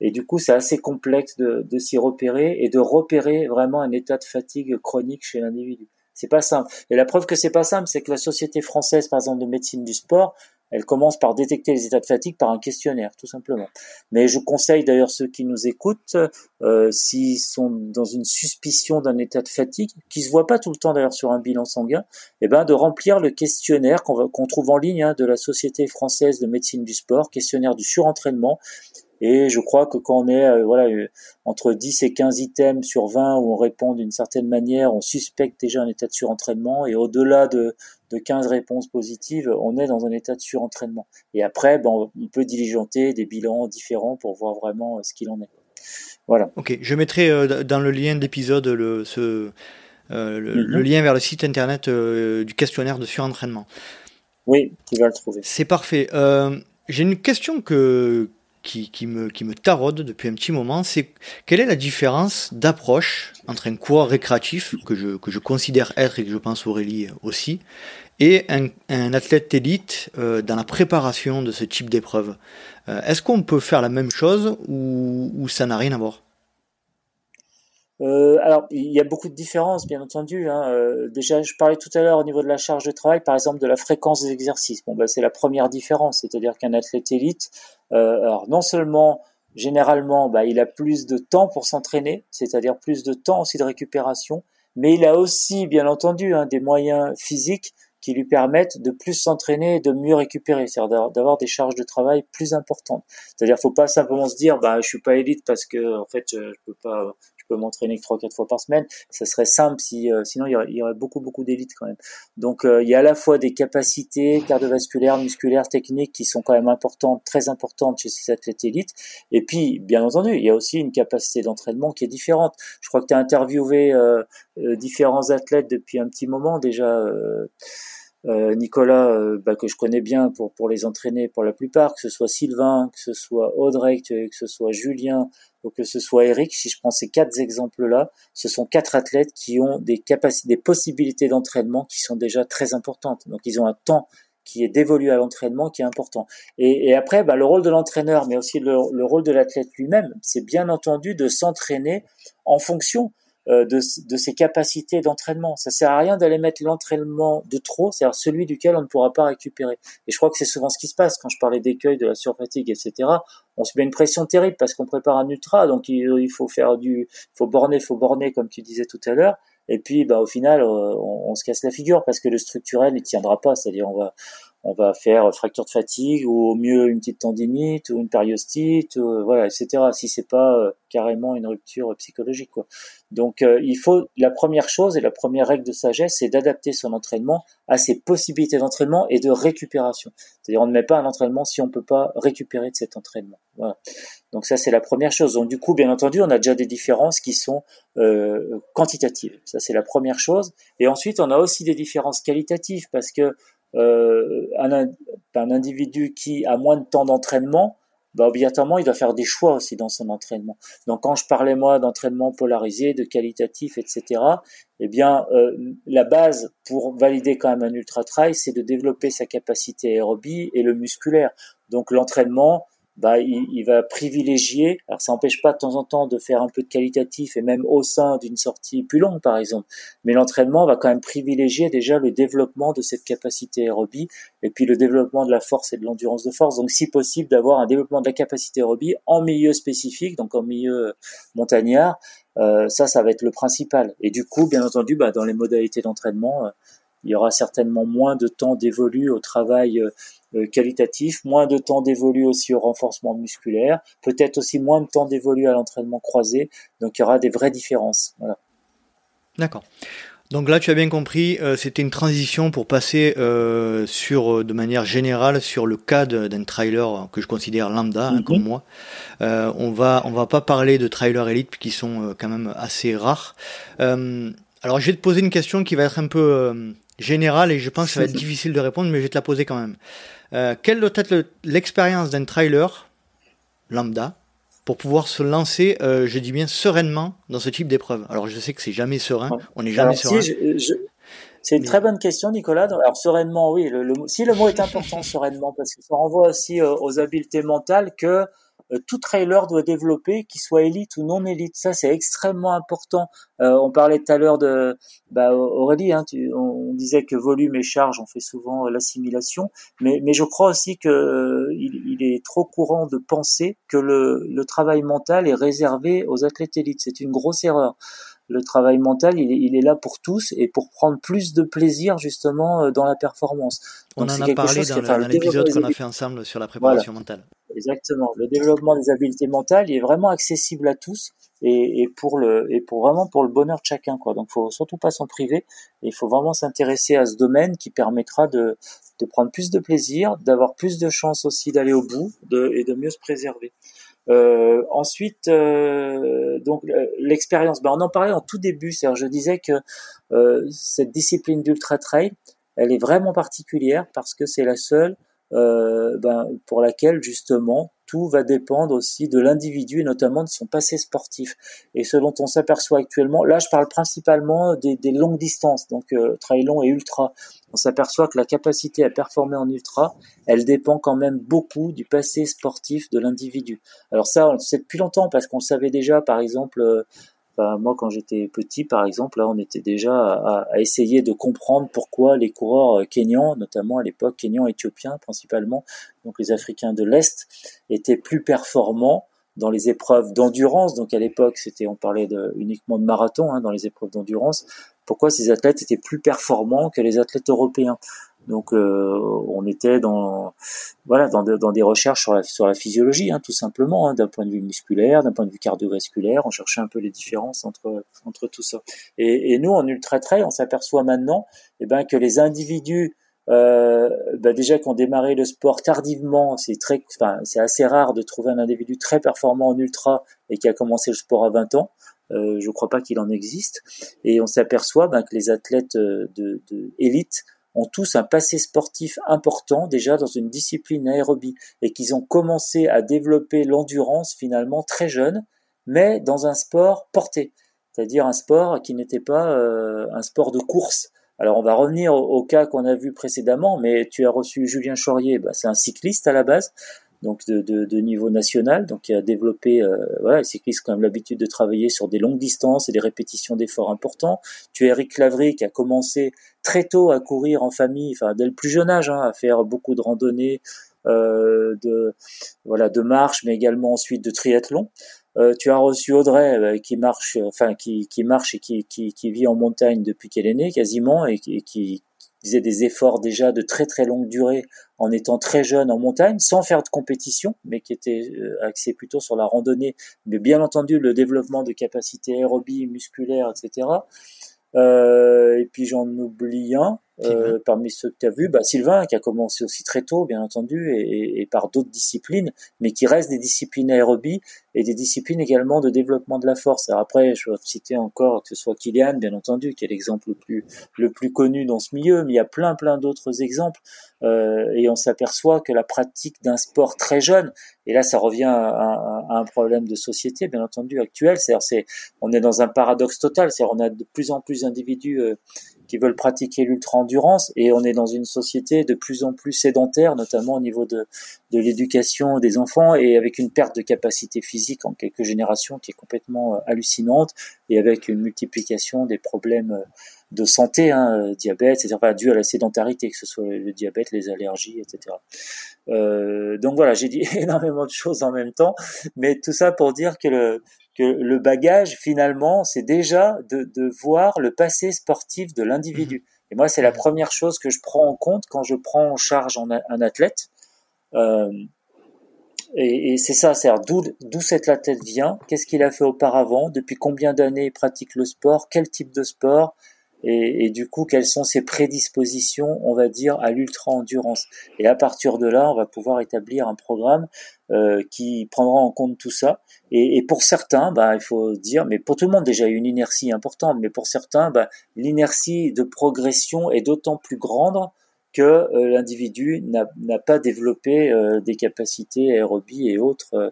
Et du coup, c'est assez complexe de, de s'y repérer et de repérer vraiment un état de fatigue chronique chez l'individu. C'est pas simple. Et la preuve que c'est pas simple, c'est que la société française, par exemple, de médecine du sport, elle commence par détecter les états de fatigue par un questionnaire, tout simplement. Mais je conseille d'ailleurs ceux qui nous écoutent, euh, s'ils sont dans une suspicion d'un état de fatigue, qui se voit pas tout le temps d'ailleurs sur un bilan sanguin, eh ben de remplir le questionnaire qu'on trouve en ligne hein, de la Société française de médecine du sport, questionnaire du surentraînement, Et je crois que quand on est euh, voilà entre 10 et 15 items sur 20 où on répond d'une certaine manière, on suspecte déjà un état de surentraînement. Et au-delà de, de 15 réponses positives, on est dans un état de surentraînement. Et après, ben, on peut diligenter des bilans différents pour voir vraiment ce qu'il en est. Voilà. Ok, je mettrai dans le lien d'épisode le, ce, le, le, mhm. lien vers le site internet du questionnaire de surentraînement. Oui, tu vas le trouver. C'est parfait. Euh, j'ai une question que, qui, me, qui me taraude depuis un petit moment, c'est quelle est la différence d'approche entre un coureur récréatif, que je, que je considère être et que je pense Aurélie aussi, et un, un athlète élite euh, dans la préparation de ce type d'épreuve? Euh, Est-ce qu'on peut faire la même chose ou, ou ça n'a rien à voir? Euh, alors, il y a beaucoup de différences, bien entendu. Hein. Euh, déjà, je parlais tout à l'heure au niveau de la charge de travail, par exemple, de la fréquence des exercices. Bon, bah, c'est la première différence, c'est-à-dire qu'un athlète élite, euh, alors non seulement généralement, bah, il a plus de temps pour s'entraîner, c'est-à-dire plus de temps aussi de récupération, mais il a aussi, bien entendu, hein, des moyens physiques qui lui permettent de plus s'entraîner et de mieux récupérer, c'est-à-dire d'avoir des charges de travail plus importantes. C'est-à-dire, faut pas simplement se dire, bah, je suis pas élite parce que, en fait, je peux pas, peux m'entraîner que trois quatre fois par semaine. Ça serait simple si euh, sinon il y, aurait, beaucoup beaucoup d'élites quand même. Donc euh, il y a à la fois des capacités cardiovasculaires, musculaires, techniques qui sont quand même importantes, très importantes chez ces athlètes élites. Et puis bien entendu, il y a aussi une capacité d'entraînement qui est différente. Je crois que tu as interviewé euh, différents athlètes depuis un petit moment déjà. Euh, Nicolas, euh, bah, que je connais bien pour, pour les entraîner pour la plupart, que ce soit Sylvain, que ce soit Audrey, que, ce soit Julien ou que ce soit Eric, si je prends ces quatre exemples-là, ce sont quatre athlètes qui ont des capacités, des possibilités d'entraînement qui sont déjà très importantes. Donc ils ont un temps qui est dévolu à l'entraînement qui est important. Et, et après, bah, le rôle de l'entraîneur, mais aussi le, le rôle de l'athlète lui-même, c'est bien entendu de s'entraîner en fonction de, de, ses capacités d'entraînement. Ça sert à rien d'aller mettre l'entraînement de trop, c'est-à-dire celui duquel on ne pourra pas récupérer. Et je crois que c'est souvent ce qui se passe quand je parlais d'écueil, de la surfatigue, etc. On se met une pression terrible parce qu'on prépare un ultra, donc il, faut faire du, faut borner, faut borner comme tu disais tout à l'heure. Et puis, bah, au final, euh, on, on, se casse la figure parce que le structurel, il tiendra pas. C'est-à-dire, on va, on va faire fracture de fatigue ou au mieux une petite tendinite ou une périostite, ou, voilà, etc. Si c'est pas euh, carrément une rupture psychologique, quoi. Donc, euh, il faut la première chose et la première règle de sagesse, c'est d'adapter son entraînement à ses possibilités d'entraînement et de récupération. C'est-à-dire, on ne met pas un entraînement si on peut pas récupérer de cet entraînement. Voilà. Donc ça, c'est la première chose. Donc du coup, bien entendu, on a déjà des différences qui sont euh, quantitatives. Ça, c'est la première chose. Et ensuite, on a aussi des différences qualitatives parce que euh, un, individu qui a moins de temps d'entraînement, bah, obligatoirement, il doit faire des choix aussi dans son entraînement. Donc, quand je parlais moi d'entraînement polarisé, de qualitatif, etc., eh bien, euh, la base pour valider quand même un ultra trail, c'est de développer sa capacité aérobie et le musculaire. Donc, l'entraînement, bah, il, va privilégier, alors ça n'empêche pas de temps en temps de faire un peu de qualitatif et même au sein d'une sortie plus longue par exemple, mais l'entraînement va quand même privilégier déjà le développement de cette capacité aérobie et puis le développement de la force et de l'endurance de force. Donc si possible d'avoir un développement de la capacité aérobie en milieu spécifique, donc en milieu montagnard, euh, ça ça va être le principal. Et du coup, bien entendu, bah, dans les modalités d'entraînement, euh, il y aura certainement moins de temps dévolu au travail euh, euh, qualitatif, moins de temps dévolu aussi au renforcement musculaire, peut-être aussi moins de temps dévolu à l'entraînement croisé. Donc il y aura des vraies différences. Voilà. D'accord. Donc là, tu as bien compris, euh, c'était une transition pour passer euh, sur, de manière générale, sur le cas d'un trailer que je considère lambda, hein, mhm. comme moi. Euh, on va, on va pas parler de trailers élite qui sont quand même assez rares. alors, je vais te poser une question qui va être un peu générale et je pense que ça va être difficile de répondre, mais je vais te la poser quand même. Euh, quelle doit être l'expérience d'un trailer lambda pour pouvoir se lancer, euh, je dis bien sereinement, dans ce type d'épreuve? Alors je sais que c'est jamais serein, on n'est jamais serein. C'est une très bonne question, Nicolas. Alors sereinement, oui. Le, si le mot est important, sereinement, parce que ça renvoie aussi euh, aux habiletés mentales que tout trailer doit développer, qu'il soit élite ou non élite. Ça, c'est extrêmement important. Euh, on parlait tout à l'heure de bah, Aurélie, hein, on, disait que volume et charge, on fait souvent euh, l'assimilation, mais, mais je crois aussi que il, est trop courant de penser que le, le travail mental est réservé aux athlètes élites. C'est une grosse erreur. Le travail mental, il est, là pour tous et pour prendre plus de plaisir justement euh, dans la performance. On en a parlé dans, l'épisode qu'on a fait ensemble sur la préparation mentale. Exactement. Le développement des habiletés mentales, il est vraiment accessible à tous et, pour le et pour vraiment pour le bonheur de chacun quoi. Donc faut surtout pas s'en priver. Il faut vraiment s'intéresser à ce domaine qui permettra de de prendre plus de plaisir, d'avoir plus de chances aussi d'aller au bout de, et de mieux se préserver. Euh, ensuite, euh, donc euh, l'expérience. Ben, on en parlait en tout début. cest je disais que euh, cette discipline d'ultra trail, elle est vraiment particulière parce que c'est la seule ben, pour laquelle justement tout va dépendre aussi de l'individu et notamment de son passé sportif. Et ce dont on s'aperçoit actuellement, là je parle principalement des, des longues distances, donc trail long et ultra. On s'aperçoit que la capacité à performer en ultra, elle dépend quand même beaucoup du passé sportif de l'individu. Alors ça, on le sait depuis longtemps parce qu'on savait déjà, par exemple, euh, moi, quand j'étais petit, par exemple, là, on était déjà à, essayer de comprendre pourquoi les coureurs euh, kenyans, notamment à l'époque kenyans éthiopiens principalement, donc les Africains de l'Est, étaient plus performants dans les épreuves d'endurance. Donc à l'époque, c'était, on parlait uniquement de marathon hein, dans les épreuves d'endurance. Pourquoi ces athlètes étaient plus performants que les athlètes européens donc euh, on était dans voilà dans, dans, des recherches sur la, sur la physiologie hein, tout simplement, hein, d'un point de vue musculaire, d'un point de vue cardiovasculaire, on cherchait un peu les différences entre entre tout ça. Et, et nous en ultra trail, on s'aperçoit maintenant eh ben que les individus euh, bah déjà qu'on le sport tardivement, c'est très, enfin, c'est assez rare de trouver un individu très performant en ultra et qui a commencé le sport à 20 ans. Euh, je ne crois pas qu'il en existe. Et on s'aperçoit ben, que les athlètes de, de élite ont tous un passé sportif important déjà dans une discipline aérobie et qu'ils ont commencé à développer l'endurance finalement très jeune, mais dans un sport porté, c'est-à-dire un sport qui n'était pas euh, un sport de course. Alors on va revenir au, cas qu'on a vu précédemment, mais tu as reçu Julien Chaurier, bah, c'est un cycliste à la base, donc de, de, de, niveau national, donc qui a développé, euh, voilà, les cyclistes quand même l'habitude de travailler sur des longues distances et des répétitions d'efforts importants. Tu as Eric Lavry qui a commencé très tôt à courir en famille, enfin dès le plus jeune âge, hein, à faire beaucoup de randonnées, euh, de voilà, de marche, mais également ensuite de triathlon. Euh, tu as reçu Audrey euh, qui marche, enfin qui, qui marche et qui, qui, qui, vit en montagne depuis qu'elle est née quasiment et qui, faisait des efforts déjà de très très longue durée en étant très jeune en montagne, sans faire de compétition, mais qui était euh, axé plutôt sur la randonnée, mais bien entendu le développement de capacités aérobie, musculaires, etc. Euh, et puis j'en oublie un, euh, parmi ceux que tu as vus, bah, Sylvain, qui a commencé aussi très tôt, bien entendu, et, et par d'autres disciplines, mais qui restent des disciplines aérobie et des disciplines également de développement de la force. Alors après, je vais citer encore que ce soit Kylian, bien entendu, qui est l'exemple le plus, le plus connu dans ce milieu, mais il y a plein, plein d'autres exemples, euh, et on s'aperçoit que la pratique d'un sport très jeune, et là ça revient à, à, un problème de société, bien entendu, actuel, c'est-à-dire c'est, on est dans un paradoxe total, c'est-à-dire on a de plus en plus d'individus euh, qui veulent pratiquer l'ultra-endurance et on est dans une société de plus en plus sédentaire, notamment au niveau de, l'éducation des enfants et avec une perte de capacité physique en quelques générations qui est complètement euh, hallucinante et avec une multiplication des problèmes euh, de santé, hein, euh, diabète, etc., enfin, dû à la sédentarité, que ce soit le diabète, les allergies, etc. Euh, donc voilà, j'ai dit énormément de choses en même temps, mais tout ça pour dire que le, que le bagage, finalement, c'est déjà de, de, voir le passé sportif de l'individu. Mmh. Et moi, c'est la première chose que je prends en compte quand je prends en charge un, athlète. Euh, et, et c'est ça, c'est d'où, d'où cet athlète vient, qu'est-ce qu'il a fait auparavant, depuis combien d'années il pratique le sport, quel type de sport, et, et, du coup quelles sont ses prédispositions, on va dire, à l'ultra-endurance? Et à partir de là, on va pouvoir établir un programme euh, qui prendra en compte tout ça. Et, et, pour certains, bah, il faut dire, mais pour tout le monde déjà, il y a une inertie importante, mais pour certains, bah, l'inertie de progression est d'autant plus grande que euh, l'individu n'a pas développé euh, des capacités aérobie et autres euh,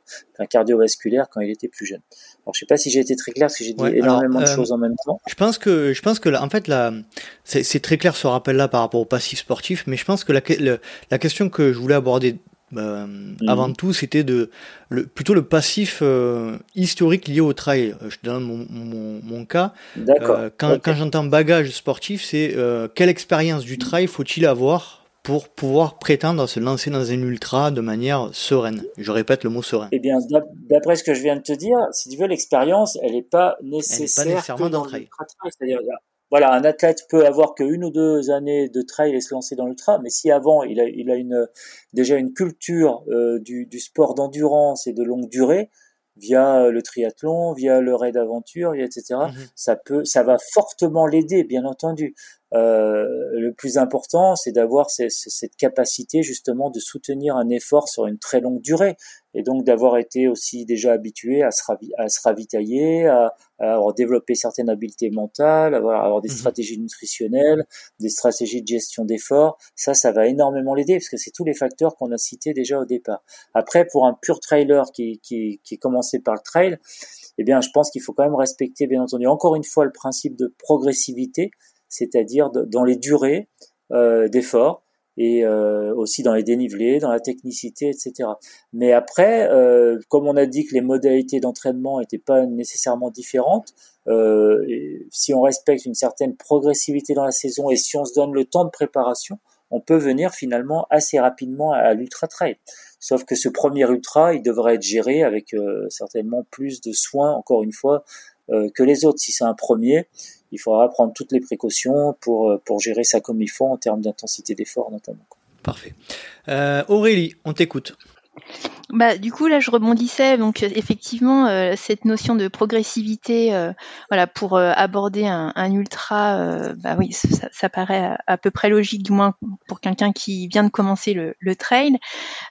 cardiovasculaires quand il était plus jeune. Alors je sais pas si j'ai été très clair parce que j'ai dit énormément de choses en même temps. Je pense que je pense que là, en fait là c'est très clair ce rappel là par rapport au passif sportif, mais je pense que la, la question que je voulais aborder euh, mhm. Avant tout, c'était de le, plutôt le passif euh, historique lié au trail. Euh, je te donne mon, mon, mon cas. quand, quand j'entends bagage sportif, c'est quelle expérience du trail faut-il avoir pour pouvoir prétendre à se lancer dans un ultra de manière sereine? Je répète le mot serein. Eh bien, d'après ce que je viens de te dire, si tu veux, l'expérience, elle n'est pas nécessaire pas nécessairement dans l'ultra trail. C'est-à-dire, voilà, un athlète peut avoir que une ou deux années de trail et se lancer dans l'ultra, mais si avant il a, il a une, déjà une culture euh, du, du, sport d'endurance et de longue durée, via le triathlon, via le raid aventure, etc. Mhm. Ça peut, ça va fortement l'aider, bien entendu. Euh, le plus important, c'est d'avoir cette capacité justement de soutenir un effort sur une très longue durée, et donc d'avoir été aussi déjà habitué à se, à se ravitailler, à, avoir développé certaines habiletés mentales, avoir, avoir des mhm. stratégies nutritionnelles, des stratégies de gestion d'effort. Ça, ça va énormément l'aider parce que c'est tous les facteurs qu'on a cités déjà au départ. Après, pour un pur trailer qui, qui, qui est commencé par le trail, eh bien, je pense qu'il faut quand même respecter, bien entendu, encore une fois, le principe de progressivité c'est-à-dire dans les durées euh, d'effort et euh, aussi dans les dénivelés, dans la technicité, etc. Mais après, euh, comme on a dit que les modalités d'entraînement n'étaient pas nécessairement différentes, euh, si on respecte une certaine progressivité dans la saison et si on se donne le temps de préparation, on peut venir finalement assez rapidement à, l'ultra trail. Sauf que ce premier ultra, il devrait être géré avec euh, certainement plus de soins, encore une fois, euh, que les autres. Si c'est un premier, il faudra prendre toutes les précautions pour, euh, pour gérer ça comme il faut en termes d'intensité d'effort notamment. Parfait. Euh, Aurélie, on t'écoute. Bah, du coup, là, je rebondissais. Donc, euh, effectivement, euh, cette notion de progressivité, euh, voilà, pour aborder un, ultra, bah oui, ça, paraît à, peu près logique, du moins pour quelqu'un qui vient de commencer le, trail.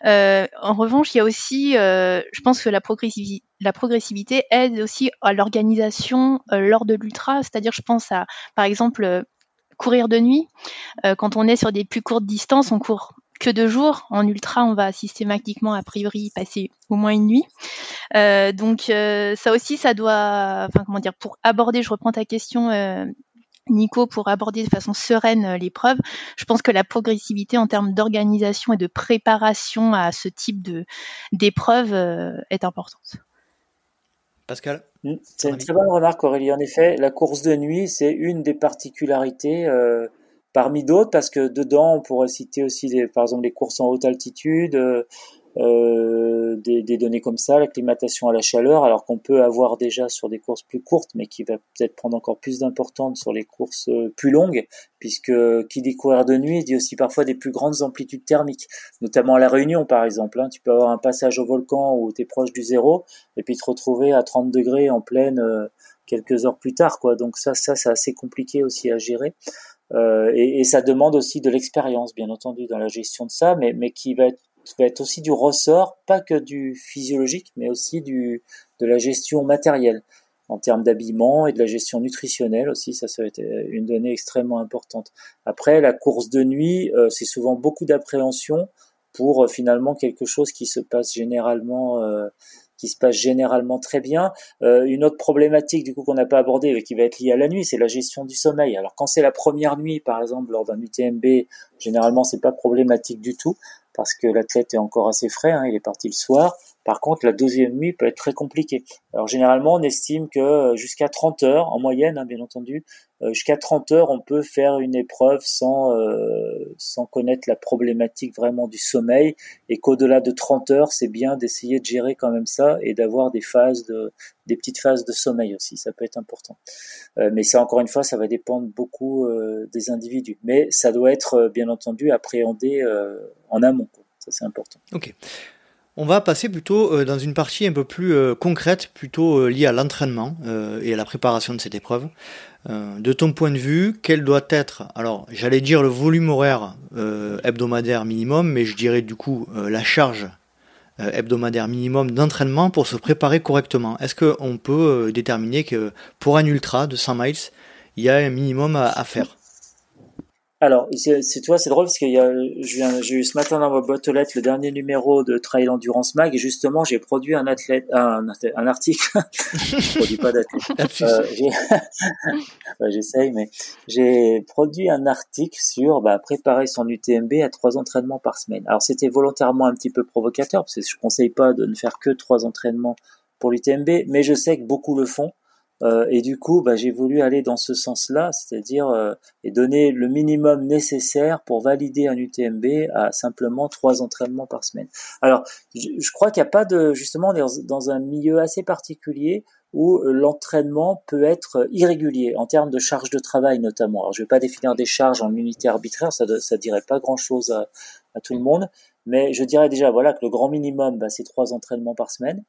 en revanche, il y a aussi, je pense que la progressivité aide aussi à l'organisation lors de l'ultra. C'est-à-dire, je pense à, par exemple, courir de nuit. quand on est sur des plus courtes distances, on court que deux jours. En ultra, on va systématiquement, a priori, passer au moins une nuit. Euh, donc euh, ça aussi, ça doit, enfin comment dire, pour aborder, je reprends ta question, euh, Nico, pour aborder de façon sereine l'épreuve, je pense que la progressivité en termes d'organisation et de préparation à ce type de d'épreuve est importante. Pascal? Mmh, C'est une très bonne remarque, Aurélie. En effet, la course de nuit, c'est une des particularités parmi d'autres, parce que dedans, on pourrait citer aussi, par exemple, les courses en haute altitude, euh, euh, des, données comme ça, l'acclimatation à la chaleur, alors qu'on peut avoir déjà sur des courses plus courtes, mais qui va peut-être prendre encore plus d'importance sur les courses euh, plus longues, puisque qui dit courir de nuit dit aussi parfois des plus grandes amplitudes thermiques, notamment à la Réunion par exemple. Hein. Tu peux avoir un passage au volcan où tu es proche du zéro, et puis te retrouver à 30 degrés en pleine quelques heures plus tard, quoi. Donc ça, ça, c'est assez compliqué aussi à gérer. Euh, et, et, ça demande aussi de l'expérience, bien entendu, dans la gestion de ça, mais, mais qui va être, va être aussi du ressort, pas que du physiologique, mais aussi du, de la gestion matérielle en termes d'habillement et de la gestion nutritionnelle aussi, ça, ça va être une donnée extrêmement importante. Après, la course de nuit, euh, c'est souvent beaucoup d'appréhension pour euh, finalement quelque chose qui se passe généralement euh, se passe généralement très bien. Euh, une autre problématique du coup qu'on n'a pas abordée et qui va être liée à la nuit, c'est la gestion du sommeil. Alors quand c'est la première nuit, par exemple lors d'un UTMB, généralement c'est pas problématique du tout parce que l'athlète est encore assez frais, hein, il est parti le soir. Par contre, la deuxième nuit peut être très compliquée. Alors généralement, on estime que euh, jusqu'à 30 heures, en moyenne, hein, bien entendu, euh, jusqu'à 30 heures, on peut faire une épreuve sans euh, sans connaître la problématique vraiment du sommeil, et qu'au-delà de 30 heures, c'est bien d'essayer de gérer quand même ça et d'avoir des phases de des petites phases de sommeil aussi, ça peut être important. mais ça, encore une fois, ça va dépendre beaucoup des individus. Mais ça doit être bien entendu appréhendé en amont. Ça, c'est important. Ok. On va passer plutôt euh, dans une partie un peu plus euh, concrète, plutôt euh, liée à l'entraînement et à la préparation de cette épreuve. de ton point de vue, quel doit être, alors j'allais dire le volume horaire hebdomadaire minimum, mais je dirais du coup la charge hebdomadaire minimum d'entraînement pour se préparer correctement Est-ce qu'on peut déterminer que pour un ultra de 100 miles, il y a un minimum à faire? Alors, c'est toi, c'est drôle parce que j'ai eu ce matin dans ma boîte aux lettres le dernier numéro de Trail Endurance Mag et justement j'ai produit un athlète, un, un article. je produis pas d'athlète. euh, J'essaye, mais j'ai produit un article sur bah, préparer son UTMB à trois entraînements par semaine. Alors c'était volontairement un petit peu provocateur parce que je conseille pas de ne faire que trois entraînements pour l'UTMB, mais je sais que beaucoup le font Euh, et du coup, bah, j'ai voulu aller dans ce sens-là, c'est-à-dire euh, et donner le minimum nécessaire pour valider un UTMB à simplement trois entraînements par semaine. Alors, je, crois qu'il n'y a pas de justement dans un milieu assez particulier où euh, l'entraînement peut être irrégulier en termes de charge de travail notamment. Alors, je ne vais pas définir des charges en unité arbitraire, ça ne dirait pas grand-chose à, à, tout le monde, mais je dirais déjà voilà que le grand minimum, bah, c'est trois entraînements par semaine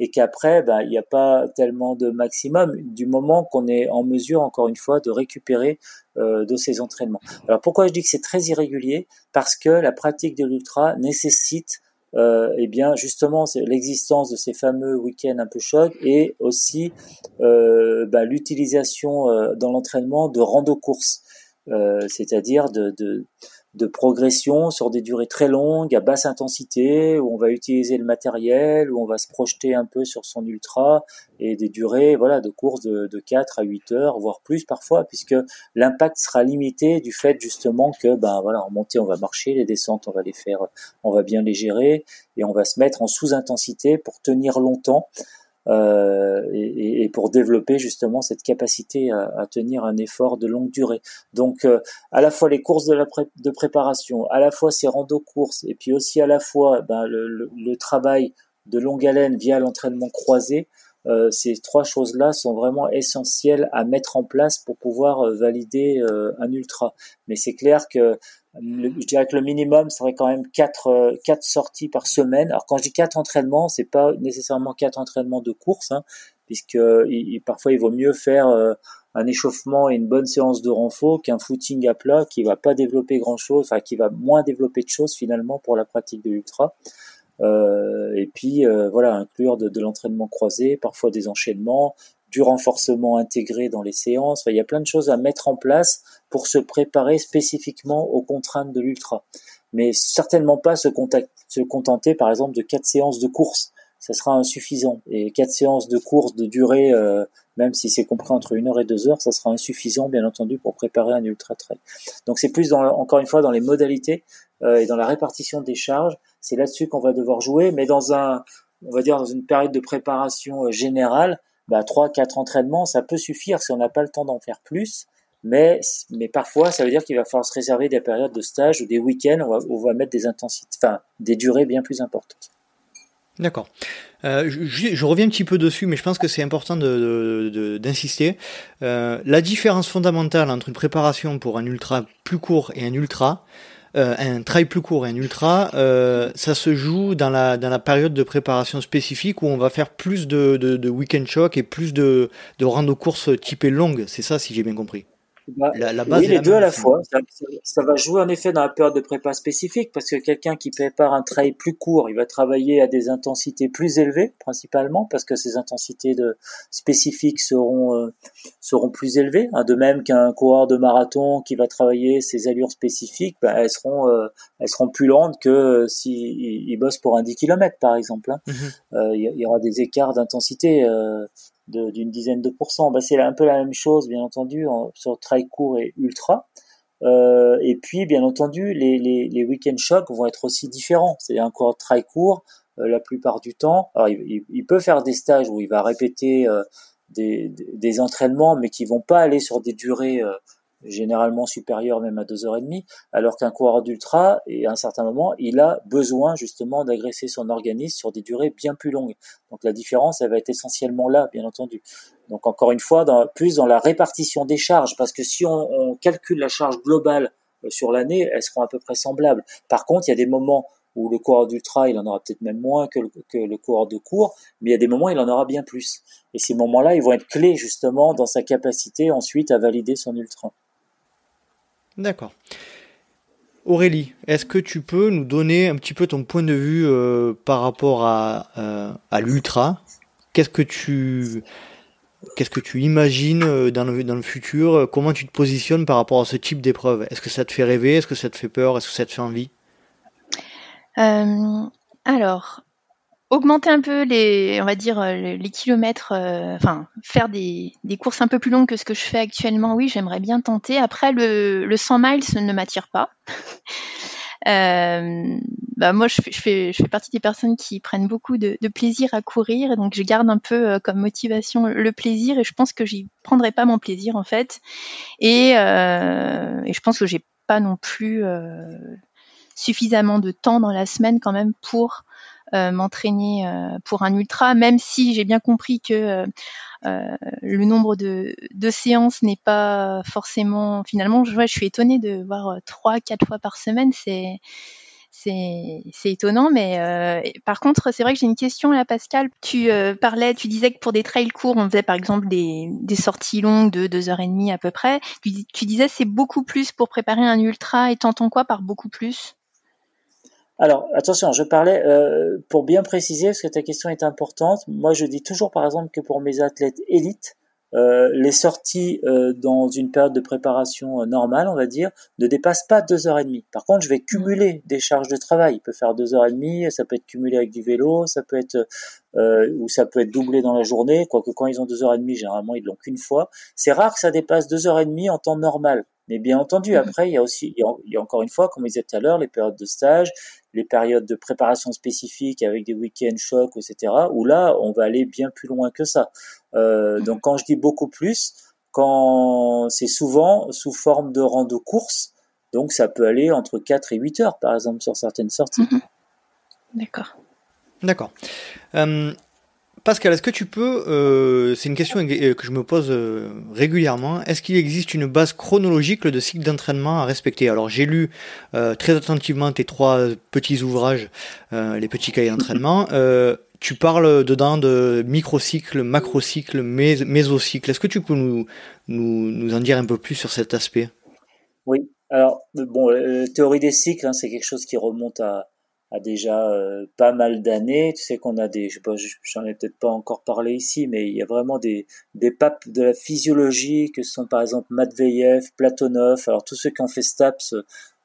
et qu'après, ben, il n'y a pas tellement de maximum du moment qu'on est en mesure, encore une fois, de récupérer euh, de ces entraînements. Alors pourquoi je dis que c'est très irrégulier? Parce que la pratique de l'ultra nécessite euh, eh bien justement l'existence de ces fameux week-ends un peu chocs et aussi euh, ben, l'utilisation euh, dans l'entraînement de rando-courses, euh, c'est-à-dire de, de de progression sur des durées très longues, à basse intensité, où on va utiliser le matériel, où on va se projeter un peu sur son ultra, et des durées voilà de course de, de 4 à 8 heures, voire plus parfois, puisque l'impact sera limité du fait justement que ben voilà en montée on va marcher, les descentes on va les faire, on va bien les gérer, et on va se mettre en sous-intensité pour tenir longtemps. Euh, et, pour développer justement cette capacité à, tenir un effort de longue durée. Donc euh, à la fois les courses de, préparation, à la fois ces rando courses, et puis aussi à la fois ben, le, travail de longue haleine via l'entraînement croisé. Euh, ces trois choses-là sont vraiment essentielles à mettre en place pour pouvoir valider un ultra. Mais c'est clair que je dirais que le minimum serait quand même quatre euh, quatre sorties par semaine. Alors quand je dis quatre entraînements, c'est pas nécessairement quatre entraînements de course, hein, puisque il, parfois il vaut mieux faire euh, un échauffement et une bonne séance de renfort qu'un footing à plat qui va pas développer grand chose, enfin qui va moins développer de choses finalement pour la pratique de l'ultra. Euh, et puis euh, voilà, inclure de, de l'entraînement croisé, parfois des enchaînements, du renforcement intégré dans les séances. il y a plein de choses à mettre en place pour se préparer spécifiquement aux contraintes de l'ultra. Mais certainement pas se, contenter, par exemple, de quatre séances de course. Ça sera insuffisant. Et quatre séances de course de durée, euh, même si c'est compris entre une heure et deux heures, ça sera insuffisant, bien entendu, pour préparer un ultra trail. Donc c'est plus, encore une fois, dans les modalités euh, et dans la répartition des charges. C'est là-dessus qu'on va devoir jouer, mais dans un, on va dire, dans une période de préparation euh, générale, bah, 3-4 entraînements, ça peut suffire si on n'a pas le temps d'en faire plus. Mais, mais parfois, ça veut dire qu'il va falloir se réserver des périodes de stage ou des week-ends où on va, mettre des intensités, enfin, des durées bien plus importantes. D'accord. Euh, je, reviens un petit peu dessus, mais je pense que c'est important d'insister. Euh, la différence fondamentale entre une préparation pour un ultra plus court et un ultra, euh, un trail plus court un ultra, euh, ça se joue dans la, dans la période de préparation spécifique où on va faire plus de, de, de week-end shock et plus de, de rando courses typées longues. C'est ça, si j'ai bien compris. Bah, oui, les deux à la fois. Ça, va jouer en effet dans la période de prépa spécifique parce que quelqu'un qui prépare un trail plus court, il va travailler à des intensités plus élevées principalement parce que ces intensités de spécifiques seront euh, seront plus élevées. Hein, de même qu'un coureur de marathon qui va travailler ses allures spécifiques, bah, elles seront euh, elles seront plus lentes que euh, si il, bosse pour un 10 km par exemple. Hein. Mm-hmm. Il y, aura des écarts d'intensité d'une dizaine de pourcents. Bah, c'est un peu la même chose, bien entendu, sur trail court et ultra. Euh, et puis, bien entendu, les, week-end shocks vont être aussi différents. C'est cours très court euh, la plupart du temps. Il, peut faire des stages où il va répéter euh, des, des, entraînements, mais qui vont pas aller sur des durées généralement supérieur même à deux heures et demie, alors qu'un coureur d'ultra, à un certain moment, il a besoin justement d'agresser son organisme sur des durées bien plus longues. Donc la différence, elle va être essentiellement là, bien entendu. Donc encore une fois, dans, plus dans la répartition des charges, parce que si on, on calcule la charge globale euh, sur l'année, elles seront à peu près semblables. Par contre, il y a des moments où le coureur d'ultra, il en aura peut-être même moins que le, que le coureur de cours, mais il y a des moments où il en aura bien plus. Et ces moments-là, ils vont être clés justement dans sa capacité ensuite à valider son ultra. D'accord. Aurélie, est-ce que tu peux nous donner un petit peu ton point de vue euh, par rapport à, euh, l'ultra? Qu'est-ce que tu qu'est-ce que tu imagines euh, dans le, dans le futur? Comment tu te positionnes par rapport à ce type d'épreuve? Est-ce que ça te fait rêver? Est-ce que ça te fait peur? Est-ce que ça te fait envie? Alors, augmenter un peu les, on va dire, euh, les kilomètres, euh, enfin, faire des, des, courses un peu plus longues que ce que je fais actuellement, oui, j'aimerais bien tenter. Après, le, le 100 miles ne m'attire pas. euh, bah moi, je fais, je fais, je fais partie des personnes qui prennent beaucoup de, de, plaisir à courir, donc je garde un peu comme motivation le plaisir, et je pense que j'y prendrai pas mon plaisir en fait, et, euh, et je pense que j'ai pas non plus suffisamment de temps dans la semaine quand même pour euh, m'entraîner euh, pour un ultra, même si j'ai bien compris que euh, le nombre de, de séances n'est pas forcément. Finalement, je, je suis étonnée de voir trois, quatre fois par semaine. C'est c'est étonnant, mais euh, par contre, c'est vrai que j'ai une question là, Pascal. Tu euh, parlais, tu disais que pour des trails courts, on faisait par exemple des, des sorties longues de deux heures et demie à peu près. Tu, tu disais c'est beaucoup plus pour préparer un ultra. Et t'entends quoi par beaucoup plus? Alors, attention, je parlais, euh, pour bien préciser, parce que ta question est importante, moi je dis toujours par exemple que pour mes athlètes élites, euh, les sorties euh, dans une période de préparation normale, on va dire, ne dépassent pas deux heures et demie. Par contre, je vais cumuler des charges de travail. Il peut faire deux heures et demie, ça peut être cumulé avec du vélo, ça peut être ou ça peut être doublé dans la journée. Quoique quand ils ont deux heures et demie, généralement ils l'ont qu'une fois. C'est rare que ça dépasse deux heures et demie en temps normal. Mais bien entendu, après, il y a aussi, il y a, encore une fois, comme je disais tout à l'heure, les périodes de stage, les périodes de préparation spécifiques avec des week-ends chocs, etc., où là, on va aller bien plus loin que ça. Euh, mhm. donc, quand je dis beaucoup plus, quand c'est souvent sous forme de rando course, donc ça peut aller entre 4 et 8 heures, par exemple, sur certaines sorties. Mhm. D'accord. D'accord. Euh, Pascal, est-ce que tu peux, euh, c'est une question que je me pose euh, régulièrement, est-ce qu'il existe une base chronologique de cycle d'entraînement à respecter? Alors j'ai lu euh, très attentivement tes trois petits ouvrages, les petits cahiers d'entraînement. tu parles dedans de microcycle, macrocycle, mésocycle. Est-ce que tu peux nous, nous, nous, en dire un peu plus sur cet aspect? Oui, alors bon, théorie des cycles, hein, c'est quelque chose qui remonte à, a déjà euh, pas mal d'années. Tu sais qu'on a des, je sais pas, j'en ai peut-être pas encore parlé ici, mais il y a vraiment des, des papes de la physiologie que sont par exemple Matveyev, Platonov. Alors tous ceux qui ont fait STAPS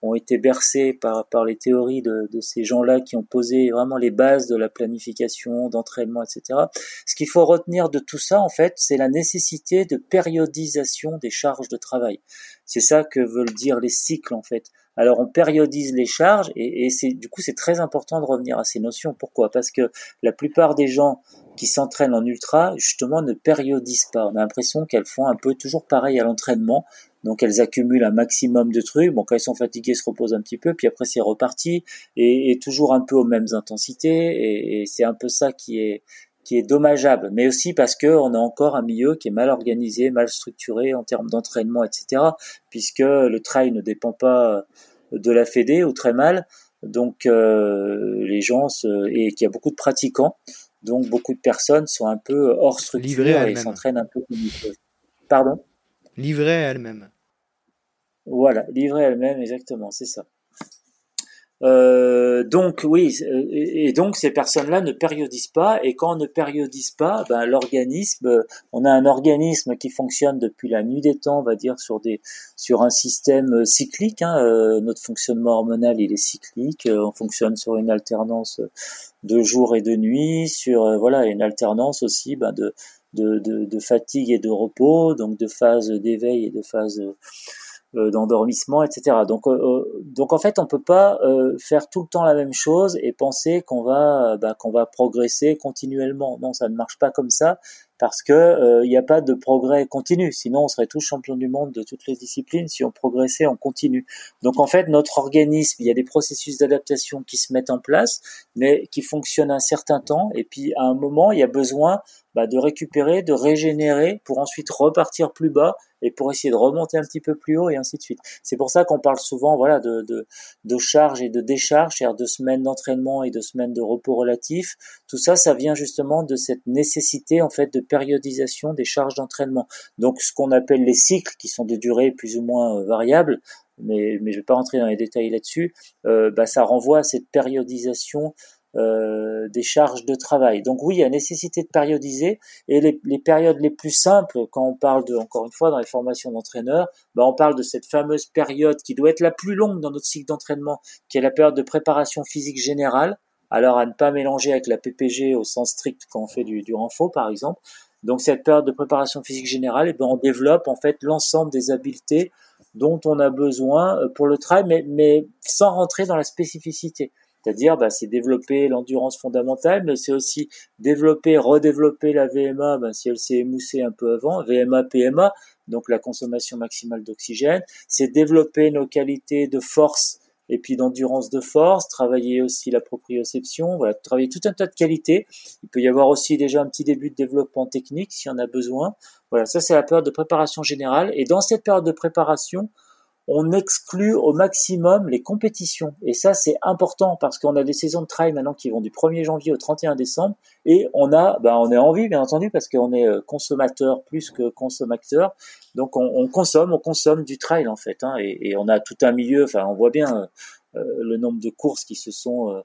ont été bercés par, par les théories de, de ces gens-là qui ont posé vraiment les bases de la planification, d'entraînement, etc. Ce qu'il faut retenir de tout ça, en fait, c'est la nécessité de périodisation des charges de travail. C'est ça que veulent dire les cycles, en fait. Alors on périodise les charges et, et c'est du coup c'est très important de revenir à ces notions. Pourquoi? Parce que la plupart des gens qui s'entraînent en ultra justement ne périodisent pas. On a l'impression qu'elles font un peu toujours pareil à l'entraînement. Donc elles accumulent un maximum de trucs. Bon, quand elles sont fatiguées, elles se reposent un petit peu, puis après c'est reparti et, et, toujours un peu aux mêmes intensités. Et, et c'est un peu ça qui est qui est dommageable, mais aussi parce que on a encore un milieu qui est mal organisé, mal structuré en termes d'entraînement, etc. Puisque le trail ne dépend pas de la Fédé ou très mal, donc euh, les gens se, et qu'il y a beaucoup de pratiquants, donc beaucoup de personnes sont un peu hors structure et s'entraînent un peu comme Pardon? Livrées à elles-mêmes. Voilà, livrées à elles-mêmes, exactement, c'est ça. Euh, donc oui, et donc ces personnes-là ne périodisent pas, et quand on ne périodise pas, ben, l'organisme, on a un organisme qui fonctionne depuis la nuit des temps, on va dire sur des sur un système cyclique. Hein, euh, notre fonctionnement hormonal il est cyclique, on fonctionne sur une alternance de jour et de nuit, sur voilà une alternance aussi ben, de, de, de, de fatigue et de repos, donc de phase d'éveil et de phase euh, d'endormissement, etc. Donc, euh, euh, donc en fait, on peut pas faire tout le temps la même chose et penser qu'on va, bah, qu'on va progresser continuellement. Non, ça ne marche pas comme ça parce que il n'y a pas de progrès continu. Sinon, on serait tous champions du monde de toutes les disciplines si on progressait en continu. Donc en fait, notre organisme, il y a des processus d'adaptation qui se mettent en place, mais qui fonctionnent un certain temps. Et puis à un moment, il y a besoin bah, de récupérer, de régénérer pour ensuite repartir plus bas et pour essayer de remonter un petit peu plus haut et ainsi de suite. C'est pour ça qu'on parle souvent voilà de, de, de charge et de décharge, c'est-à-dire de semaines d'entraînement et de semaines de repos relatif. Tout ça, ça vient justement de cette nécessité en fait de périodisation des charges d'entraînement. Donc ce qu'on appelle les cycles, qui sont de durée plus ou moins euh, variables, mais, mais je ne vais pas rentrer dans les détails là-dessus, euh, bah, ça renvoie à cette périodisation euh, des charges de travail. Donc oui, il y a nécessité de périodiser et les, les, périodes les plus simples, quand on parle de, encore une fois, dans les formations d'entraîneurs, bah on parle de cette fameuse période qui doit être la plus longue dans notre cycle d'entraînement, qui est la période de préparation physique générale. Alors à ne pas mélanger avec la PPG au sens strict quand on fait du, du renfort par exemple. Donc cette période de préparation physique générale, eh ben on développe en fait l'ensemble des habiletés dont on a besoin euh, pour le travail, mais, mais sans rentrer dans la spécificité. C'est-à-dire, bah, c'est développer l'endurance fondamentale, mais c'est aussi développer, redévelopper la VMA, bah, si elle s'est émoussée un peu avant, VMA, PMA, donc la consommation maximale d'oxygène. C'est développer nos qualités de force et puis d'endurance de force, travailler aussi la proprioception, voilà, travailler tout un tas de qualités. Il peut y avoir aussi déjà un petit début de développement technique si on a besoin. Voilà, ça c'est la période de préparation générale. Et dans cette période de préparation, on exclut au maximum les compétitions. Et ça, c'est important parce qu'on a des saisons de trail maintenant qui vont du 1er janvier au 31 décembre. Et on a, ben, on est en vie, bien entendu, parce qu'on est euh, consommateur plus que consommateur. Donc, on, consomme, on consomme du trail, en fait. Hein, et, on a tout un milieu, enfin, on voit bien euh, le nombre de courses qui se sont... Euh,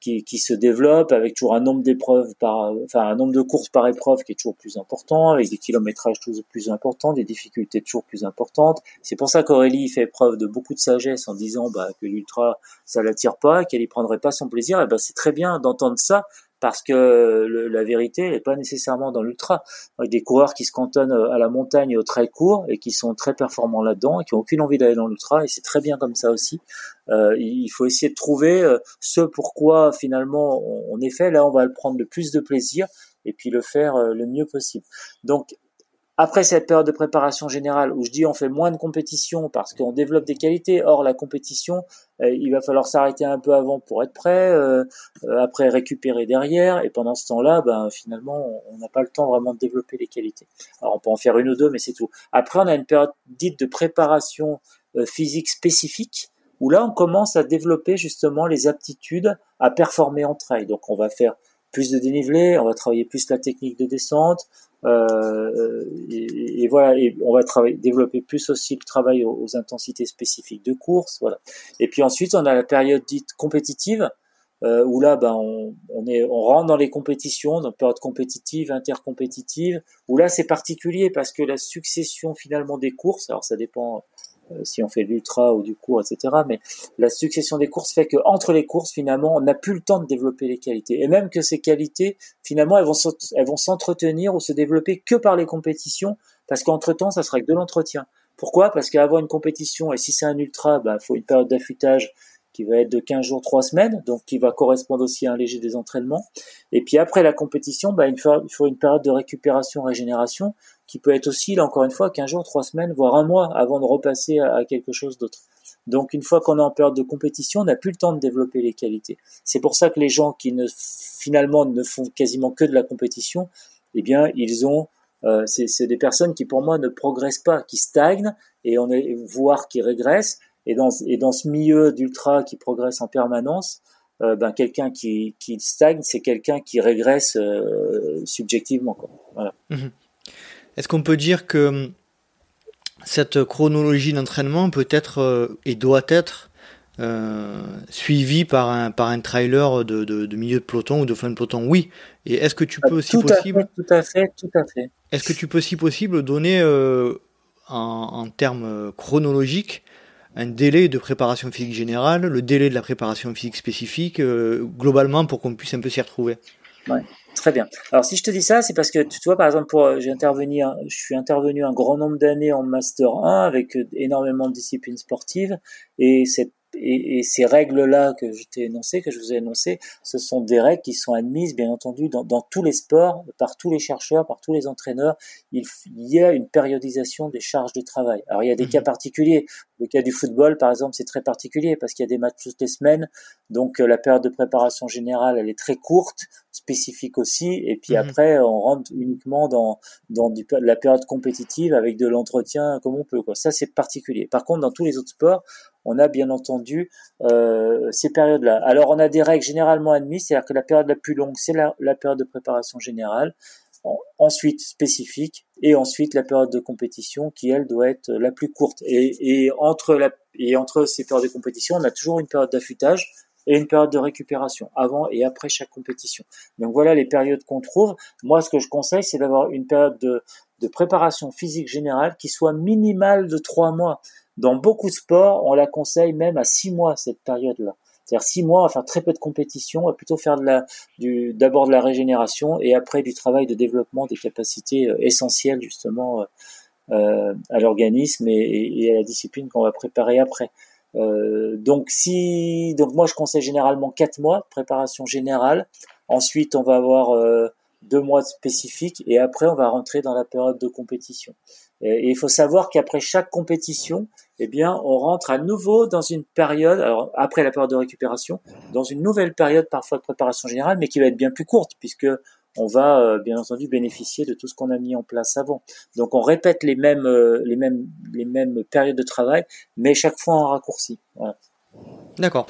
qui, qui, se développe avec toujours un nombre d'épreuves par, enfin un nombre de courses par épreuve qui est toujours plus important, avec des kilométrages toujours plus importants, des difficultés toujours plus importantes. C'est pour ça qu'Aurélie fait preuve de beaucoup de sagesse en disant bah, que l'ultra ça l'attire pas, qu'elle y prendrait pas son plaisir. Et ben c'est très bien d'entendre ça parce que la vérité n'est pas nécessairement dans l'ultra. Des coureurs qui se cantonnent à la montagne au très court et qui sont très performants là-dedans et qui ont aucune envie d'aller dans l'ultra et c'est très bien comme ça aussi. Euh, il faut essayer de trouver euh, ce pourquoi finalement on est fait. Là, on va le prendre le plus de plaisir et puis le faire euh, le mieux possible. Donc après cette période de préparation générale où je dis on fait moins de compétition parce qu'on développe des qualités, or la compétition, euh, il va falloir s'arrêter un peu avant pour être prêt, euh, euh, après récupérer derrière, et pendant ce temps-là, ben finalement on n'a pas le temps vraiment de développer les qualités. Alors on peut en faire une ou deux, mais c'est tout. Après on a une période dite de préparation physique spécifique où là on commence à développer justement les aptitudes à performer en trail. Donc on va faire plus de dénivelé, on va travailler plus la technique de descente, euh, et, et, voilà, et on va travailler, développer plus aussi le travail aux, intensités spécifiques de course, voilà. Et puis ensuite, on a la période dite compétitive, euh, où là, ben, on, est, on rentre dans les compétitions, donc période compétitive, intercompétitive, où là, c'est particulier parce que la succession finalement des courses, alors ça dépend euh, si on fait l'ultra ou du court, etc. Mais la succession des courses fait que entre les courses, finalement, on n'a plus le temps de développer les qualités. Et même que ces qualités, finalement, elles vont, vont s'entretenir ou se développer que par les compétitions, parce qu'entre temps, ça sera que de l'entretien. Pourquoi? Parce qu'avoir une compétition, et si c'est un ultra, il bah, faut une période d'affûtage qui va être de 15 jours, 3 semaines, donc qui va correspondre aussi à un léger désentraînement. Et puis après la compétition, bah, il faut une période de récupération, régénération, qui peut être aussi, là encore une fois, 15 jours, 3 semaines, voire un mois avant de repasser à, quelque chose d'autre. Donc une fois qu'on est en période de compétition, on n'a plus le temps de développer les qualités. C'est pour ça que les gens qui ne finalement ne font quasiment que de la compétition, eh bien ils ont euh, c'est des personnes qui pour moi ne progressent pas, qui stagnent et on est voire qui régressent. Et dans et dans ce milieu d'ultra qui progresse en permanence, euh, ben quelqu'un qui, qui stagne, c'est quelqu'un qui régresse euh, subjectivement. Quoi. Voilà. Mhm. Est-ce qu'on peut dire que hum, cette chronologie d'entraînement peut être euh, et doit être euh, suivie par un, par un trailer de, milieu de peloton ou de fin de peloton? Oui. Et est-ce que tu peux aussi tout possible. À fait, tout à fait, tout à fait. Est-ce que tu peux si possible donner euh, en, termes chronologiques un délai de préparation physique générale, le délai de la préparation physique spécifique, globalement pour qu'on puisse un peu s'y retrouver? Ouais. Très bien. Alors si je te dis ça, c'est parce que tu vois par exemple pour euh, j'ai intervenu je suis intervenu un grand nombre d'années en master 1 avec euh, énormément de disciplines sportives et cette et, et, ces règles-là que je t'ai énoncées, que je vous ai énoncées, ce sont des règles qui sont admises, bien entendu, dans, dans, tous les sports, par tous les chercheurs, par tous les entraîneurs. Il, y a une périodisation des charges de travail. Alors, il y a des mhm. cas particuliers. Le cas du football, par exemple, c'est très particulier parce qu'il y a des matchs toutes les semaines. Donc, euh, la période de préparation générale, elle est très courte, spécifique aussi. Et puis mhm. après, on rentre uniquement dans, dans du, la période compétitive avec de l'entretien comme on peut. Quoi. Ça, c'est particulier. Par contre, dans tous les autres sports, on a bien entendu euh, ces périodes-là. Alors on a des règles généralement admises, c'est-à-dire que la période la plus longue, c'est la, période de préparation générale, ensuite spécifique, et ensuite la période de compétition qui, elle, doit être la plus courte. Et, entre, la, et entre ces périodes de compétition, on a toujours une période d'affûtage et une période de récupération avant et après chaque compétition. Donc voilà les périodes qu'on trouve. Moi, ce que je conseille, c'est d'avoir une période de, de préparation physique générale qui soit minimale de trois mois. Dans beaucoup de sports, on la conseille même à six mois, cette période-là. C'est-à-dire six mois à faire très peu de compétition, à plutôt faire de d'abord de la régénération et après du travail de développement des capacités euh, essentielles justement euh, euh, à l'organisme et, à la discipline qu'on va préparer après. donc si donc moi je conseille généralement quatre mois préparation générale. Ensuite on va avoir deux mois spécifiques et après on va rentrer dans la période de compétition. Et il faut savoir qu'après chaque compétition, eh bien, on rentre à nouveau dans une période, alors après la période de récupération, dans une nouvelle période parfois de préparation générale, mais qui va être bien plus courte, puisque on va euh, bien entendu bénéficier de tout ce qu'on a mis en place avant. Donc on répète les mêmes, euh, les mêmes, les mêmes périodes de travail, mais chaque fois en raccourci. D'accord.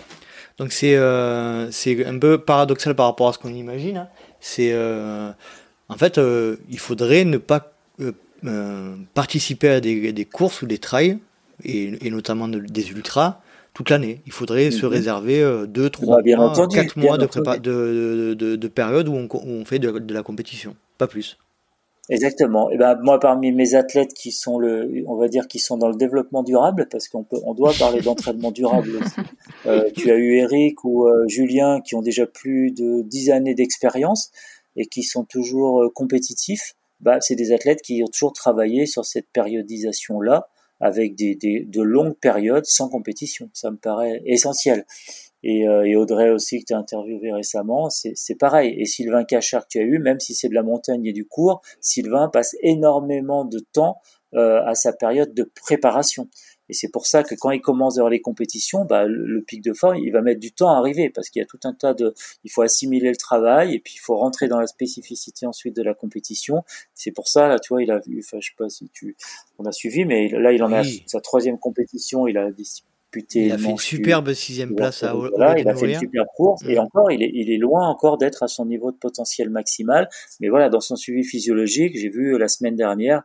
Donc c'est euh, c'est un peu paradoxal par rapport à ce qu'on imagine. Hein. C'est en fait il faudrait ne pas participer à des, des, courses ou des trails et, et notamment des ultras toute l'année. Il faudrait se mhm. réserver 2, 3 bah, mois, 4 mois de, de, de, de, période où on, on fait de, la compétition, pas plus. Exactement. Et ben moi, parmi mes athlètes qui sont le, on va dire, qui sont dans le développement durable, parce qu'on peut, on doit parler d'entraînement durable. Aussi. Euh, tu as eu Eric ou euh, Julien qui ont déjà plus de 10 années d'expérience et qui sont toujours euh, compétitifs. Bah, c'est des athlètes qui ont toujours travaillé sur cette périodisation là avec des, des, de longues périodes sans compétition. Ça me paraît essentiel. Et, euh, et Audrey aussi que tu as interviewé récemment, c'est pareil. Et Sylvain Cachard que tu as eu, même si c'est de la montagne et du cours, Sylvain passe énormément de temps euh, à sa période de préparation. Et c'est pour ça que quand il commence vers les compétitions, bah, le, pic de forme, il va mettre du temps à arriver parce qu'il y a tout un tas de, il faut assimiler le travail et puis il faut rentrer dans la spécificité ensuite de la compétition. C'est pour ça, là, tu vois, il a vu, enfin, je sais pas si tu, on a suivi, mais là, il en a sa troisième compétition, il a disputé. Il a fait une superbe sixième place à Voilà, il a fait une super course et encore, il est, il est loin encore d'être à son niveau de potentiel maximal. Mais voilà, dans son suivi physiologique, j'ai vu la semaine dernière,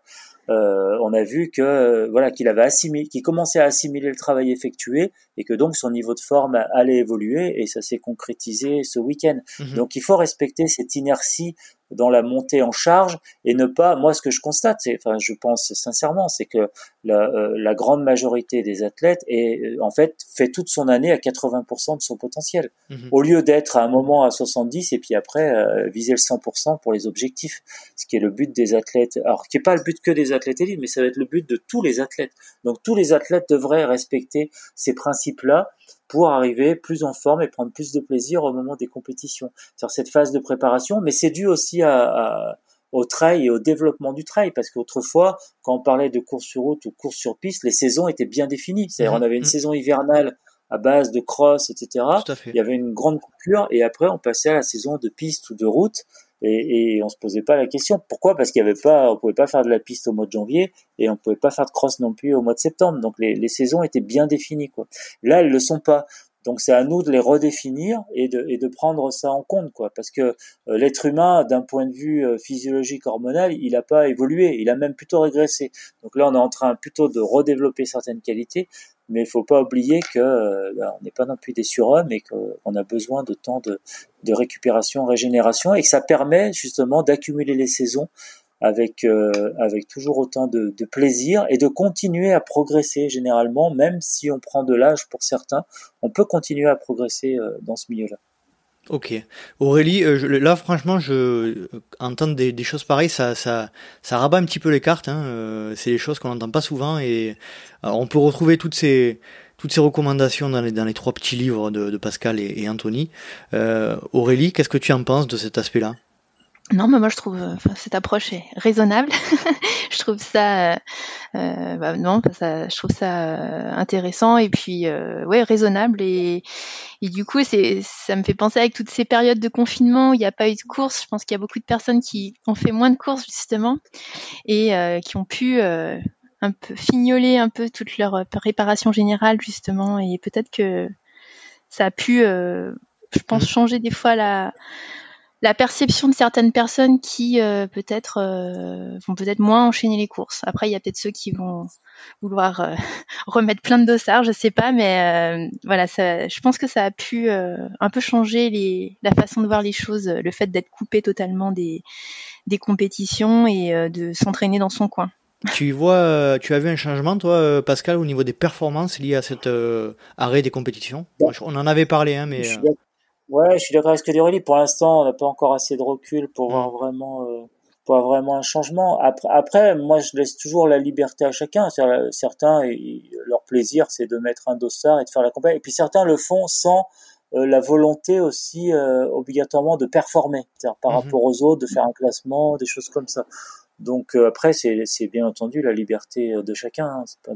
euh, on a vu que euh, voilà qu'il avait assimilé, qu'il commençait à assimiler le travail effectué et que donc son niveau de forme allait évoluer et ça s'est concrétisé ce week-end. Mhm. Donc il faut respecter cette inertie dans la montée en charge et ne pas. Moi, ce que je constate, c'est, enfin, je pense sincèrement, c'est que la, euh, la, grande majorité des athlètes est euh, en fait fait toute son année à 80% de son potentiel, mhm. au lieu d'être à un moment à 70 et puis après euh, viser le 100% pour les objectifs. Ce qui est le but des athlètes. Alors, qui est pas le but que des athlètes élites, mais ça va être le but de tous les athlètes. Donc, tous les athlètes devraient respecter ces principes-là pour arriver plus en forme et prendre plus de plaisir au moment des compétitions. Sur cette phase de préparation, mais c'est dû aussi à, au trail et au développement du trail, parce qu'autrefois, quand on parlait de course sur route ou course sur piste, les saisons étaient bien définies. C'est-à-dire, mmh. on avait une mmh. saison hivernale à base de cross, etc. Il y avait une grande coupure et après on passait à la saison de piste ou de route et, et on se posait pas la question. Pourquoi? Parce qu'il y avait pas, on pouvait pas faire de la piste au mois de janvier et on pouvait pas faire de cross non plus au mois de septembre. Donc les, les saisons étaient bien définies. Quoi. Là, elles le sont pas. Donc c'est à nous de les redéfinir et de, prendre ça en compte, quoi. Parce que euh, l'être humain, d'un point de vue euh, physiologique hormonal, il n'a pas évolué, il a même plutôt régressé. Donc là, on est en train plutôt de redévelopper certaines qualités, mais il faut pas oublier que euh, ben, on n'est pas non plus des surhommes et qu'on a besoin de temps de, de récupération, régénération, et que ça permet justement d'accumuler les saisons avec euh, avec toujours autant de, plaisir et de continuer à progresser généralement, même si on prend de l'âge pour certains, on peut continuer à progresser euh, dans ce milieu-là. Ok. Aurélie, euh, là franchement, je entendre des, choses pareilles, ça, ça, ça rabat un petit peu les cartes. Hein. c'est des choses qu'on n'entend pas souvent et on peut retrouver toutes ces toutes ces recommandations dans les, dans les trois petits livres de, Pascal et Anthony. Aurélie, qu'est-ce que tu en penses de cet aspect-là? Non, mais moi je trouve enfin, cette approche est raisonnable. je trouve ça, euh, euh bah, non, ça, je trouve ça euh, intéressant et puis euh, ouais raisonnable et, et du coup c'est, ça me fait penser avec toutes ces périodes de confinement où il n'y a pas eu de course. Je pense qu'il y a beaucoup de personnes qui ont fait moins de courses justement et euh, qui ont pu un peu fignoler un peu toute leur préparation générale justement et peut-être que ça a pu, je pense, mmh. changer des fois la la perception de certaines personnes qui euh, peut-être euh, vont peut-être moins enchaîner les courses. Après, il y a peut-être ceux qui vont vouloir euh, remettre plein de dossards, je sais pas, mais voilà, ça, je pense que ça a pu un peu changer les, la façon de voir les choses, le fait d'être coupé totalement des, des compétitions et de s'entraîner dans son coin. Tu vois, tu as vu un changement, toi, Pascal, au niveau des performances liées à cet arrêt des compétitions? On en avait parlé, hein, mais. Ouais, je suis d'accord avec ce que dit Aurélie. Pour l'instant, on n'a pas encore assez de recul pour voir vraiment euh, pas vraiment un changement. Après, après, moi, je laisse toujours la liberté à chacun. Certains, leur plaisir, c'est de mettre un dossard et de faire la campagne. Et puis certains le font sans euh, la volonté aussi euh, obligatoirement de performer, c'est-à-dire par mhm. rapport aux autres, de faire un classement, des choses comme ça. Donc euh, après, c'est bien entendu la liberté de chacun. Hein, pas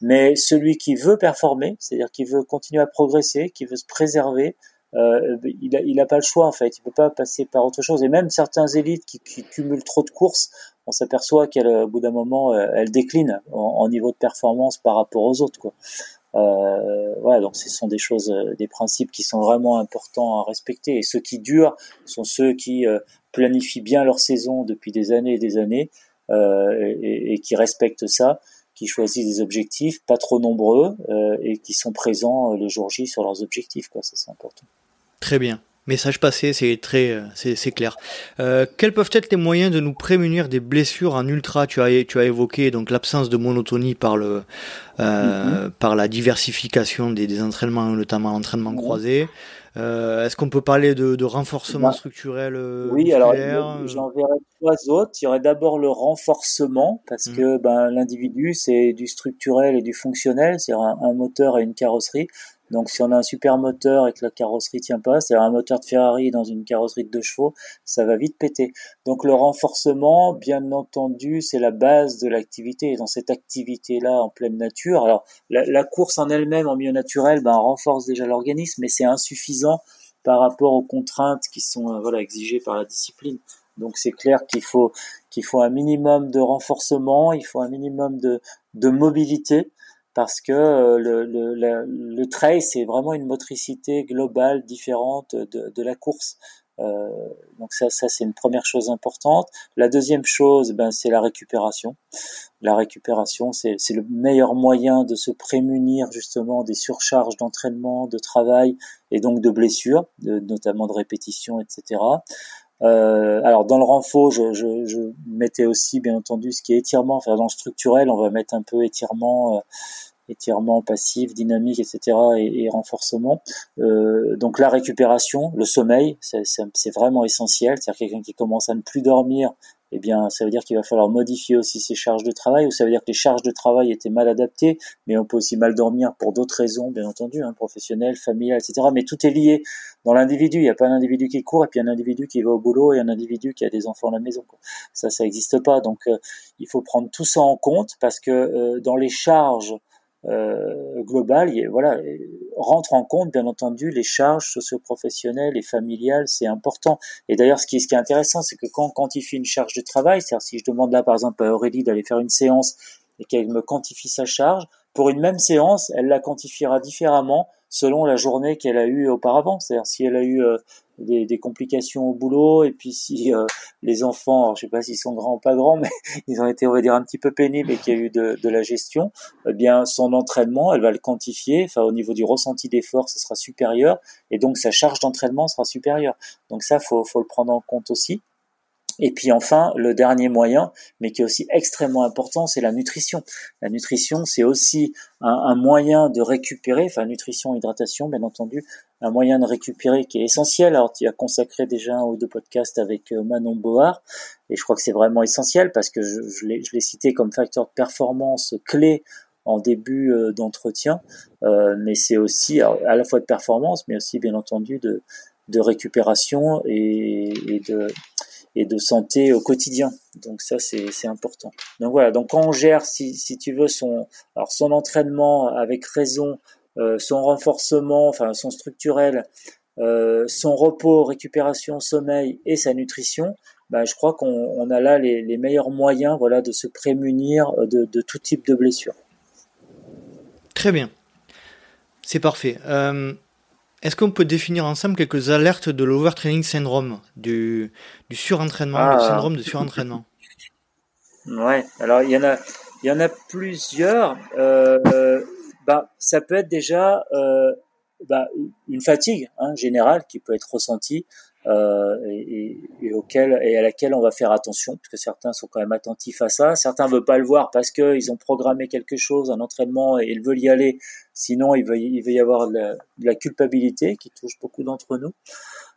Mais celui qui veut performer, c'est-à-dire qui veut continuer à progresser, qui veut se préserver, euh, il, a, il a pas le choix en fait. Il peut pas passer par autre chose. Et même certains élites qui, qui cumulent trop de courses, on s'aperçoit qu'au bout d'un moment, euh, elles déclinent en, niveau de performance par rapport aux autres. Quoi. Euh, voilà, donc ce sont des choses, euh, des principes qui sont vraiment importants à respecter. Et ceux qui durent sont ceux qui planifient bien leur saison depuis des années et des années et, et, qui respectent ça qui choisissent des objectifs pas trop nombreux et qui sont présents le jour J sur leurs objectifs. Quoi. Ça, c'est important. Très bien. Message passé, c'est très, euh, c'est clair. Euh, quels peuvent être les moyens de nous prémunir des blessures en ultra? Tu as, tu as évoqué donc l'absence de monotonie par le, euh, mm-hmm. par la diversification des, des entraînements, notamment l'entraînement mm-hmm. croisé. Euh, Est-ce qu'on peut parler de, de renforcement bah, structurel Oui, alors j'en verrai trois autres. Il y aurait d'abord le renforcement parce mm. que ben, l'individu c'est du structurel et du fonctionnel, c'est-à-dire un, un, moteur et une carrosserie. Donc si on a un super moteur et que la carrosserie tient pas, c'est-à-dire un moteur de Ferrari dans une carrosserie de deux chevaux, ça va vite péter. Donc le renforcement, bien entendu, c'est la base de l'activité. Et dans cette activité-là en pleine nature, alors la, course en elle-même en milieu naturel ben, renforce déjà l'organisme, mais c'est insuffisant par rapport aux contraintes qui sont euh, voilà exigées par la discipline. Donc c'est clair qu'il faut qu'il faut un minimum de renforcement, il faut un minimum de, de mobilité parce que euh, le, le, le trail, c'est vraiment une motricité globale différente de, de la course. Euh, donc ça, ça c'est une première chose importante. La deuxième chose, ben, c'est la récupération. La récupération, c'est le meilleur moyen de se prémunir justement des surcharges d'entraînement, de travail et donc de blessures, notamment de répétitions, etc. Euh, alors dans le renfort, je, je, je, mettais aussi bien entendu ce qui est étirement. Enfin dans le structurel, on va mettre un peu étirement, euh, étirement passif, dynamique, etc. et, et renforcement. Euh, donc la récupération, le sommeil, c'est vraiment essentiel. C'est-à-dire quelqu'un qui commence à ne plus dormir eh bien, ça veut dire qu'il va falloir modifier aussi ses charges de travail, ou ça veut dire que les charges de travail étaient mal adaptées, mais on peut aussi mal dormir pour d'autres raisons, bien entendu, hein, professionnelles, familiales, etc. Mais tout est lié dans l'individu. Il n'y a pas un individu qui court et puis un individu qui va au boulot et un individu qui a des enfants à la maison. Ça, ça n'existe pas. Donc, euh, il faut prendre tout ça en compte parce que euh, dans les charges euh, global, voilà, rentre en compte bien entendu les charges socio-professionnelles et familiales, c'est important. Et d'ailleurs, ce qui, ce qui est intéressant, c'est que quand on quantifie une charge de travail, c'est-à-dire si je demande là par exemple à Aurélie d'aller faire une séance et qu'elle me quantifie sa charge, pour une même séance, elle la quantifiera différemment selon la journée qu'elle a eue auparavant. C'est-à-dire si elle a eu euh, des, des, complications au boulot et puis si euh, les enfants, alors je sais pas s'ils sont grands ou pas grands, mais ils ont été on va dire un petit peu pénibles et qu'il y a eu de, de, la gestion, eh bien son entraînement, elle va le quantifier. Enfin au niveau du ressenti d'effort, ce sera supérieur et donc sa charge d'entraînement sera supérieure. Donc ça faut faut le prendre en compte aussi. Et puis enfin, le dernier moyen, mais qui est aussi extrêmement important, c'est la nutrition. La nutrition, c'est aussi un, moyen de récupérer, enfin nutrition, hydratation, bien entendu, un moyen de récupérer qui est essentiel. Alors tu as consacré déjà un ou deux podcasts avec euh, Manon Board, et je crois que c'est vraiment essentiel parce que je, je l'ai cité comme facteur de performance clé en début euh, d'entretien, euh, mais c'est aussi à la fois de performance, mais aussi bien entendu de, de récupération et, et de et de santé au quotidien. Donc ça c'est important. Donc voilà, donc quand on gère si, tu veux son alors son entraînement avec raison, euh, son renforcement, enfin son structurel, euh, son repos, récupération, sommeil et sa nutrition, bah, je crois qu'on a là les, meilleurs moyens voilà de se prémunir de, de tout type de blessure. Très bien. C'est parfait. Euh, est-ce qu'on peut définir ensemble quelques alertes de l'overtraining syndrome, du, du surentraînement, du ah. syndrome de surentraînement? Ouais, alors il y en a, il y en a plusieurs. Euh, bah, ça peut être déjà euh, bah, une fatigue hein, générale qui peut être ressentie euh, et, et, auquel et à laquelle on va faire attention, parce que certains sont quand même attentifs à ça. Certains veulent pas le voir parce qu'ils ont programmé quelque chose, un entraînement, et ils veulent y aller. Sinon, il va, il va y avoir de la, culpabilité qui touche beaucoup d'entre nous.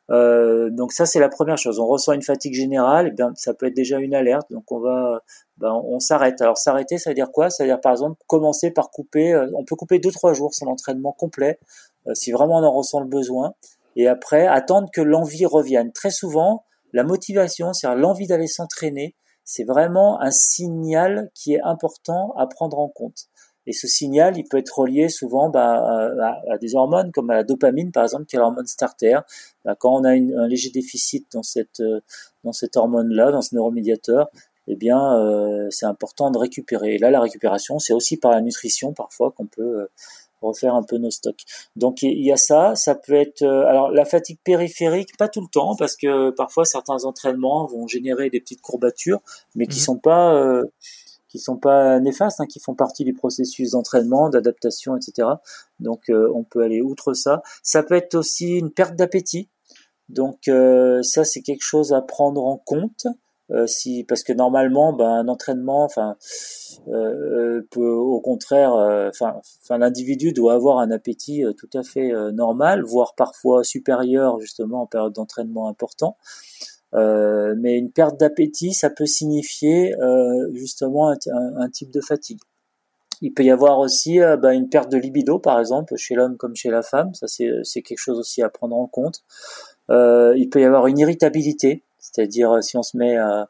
Euh, donc ça c'est la première chose. On ressent une fatigue générale, et bien ça peut être déjà une alerte. Donc on va, ben, on s'arrête. Alors s'arrêter, ça veut dire quoi? Ça veut dire par exemple commencer par couper. Euh, on peut couper deux trois jours son entraînement complet euh, si vraiment on en ressent le besoin. Et après attendre que l'envie revienne. Très souvent, la motivation, c'est-à-dire l'envie d'aller s'entraîner, c'est vraiment un signal qui est important à prendre en compte. Et ce signal, il peut être relié souvent bah, à, des hormones comme la dopamine, par exemple, qui est l'hormone starter. Bah, quand on a un léger déficit dans cette euh, dans cette hormone-là, dans ce neuromédiateur, eh bien, euh, c'est important de récupérer. Et là, la récupération, c'est aussi par la nutrition parfois qu'on peut euh, refaire un peu nos stocks. Donc il y a ça, ça peut être alors la fatigue périphérique pas tout le temps parce que parfois certains entraînements vont générer des petites courbatures mais qui mmh sont pas qui sont pas néfastes, hein, qui font partie du processus d'entraînement, d'adaptation, etc. Donc euh, on peut aller outre ça. Ça peut être aussi une perte d'appétit. Donc euh, ça c'est quelque chose à prendre en compte. Euh, si parce que normalement ben, un entraînement enfin peut au contraire enfin enfin l'individu doit avoir un appétit tout à fait normal voire parfois supérieur justement en période d'entraînement important euh, mais une perte d'appétit, ça peut signifier euh, justement un, type de fatigue. Il peut y avoir aussi euh, bah, une perte de libido, par exemple, chez l'homme comme chez la femme. Ça, c'est quelque chose aussi à prendre en compte. il peut y avoir une irritabilité, c'est-à-dire si on se met à,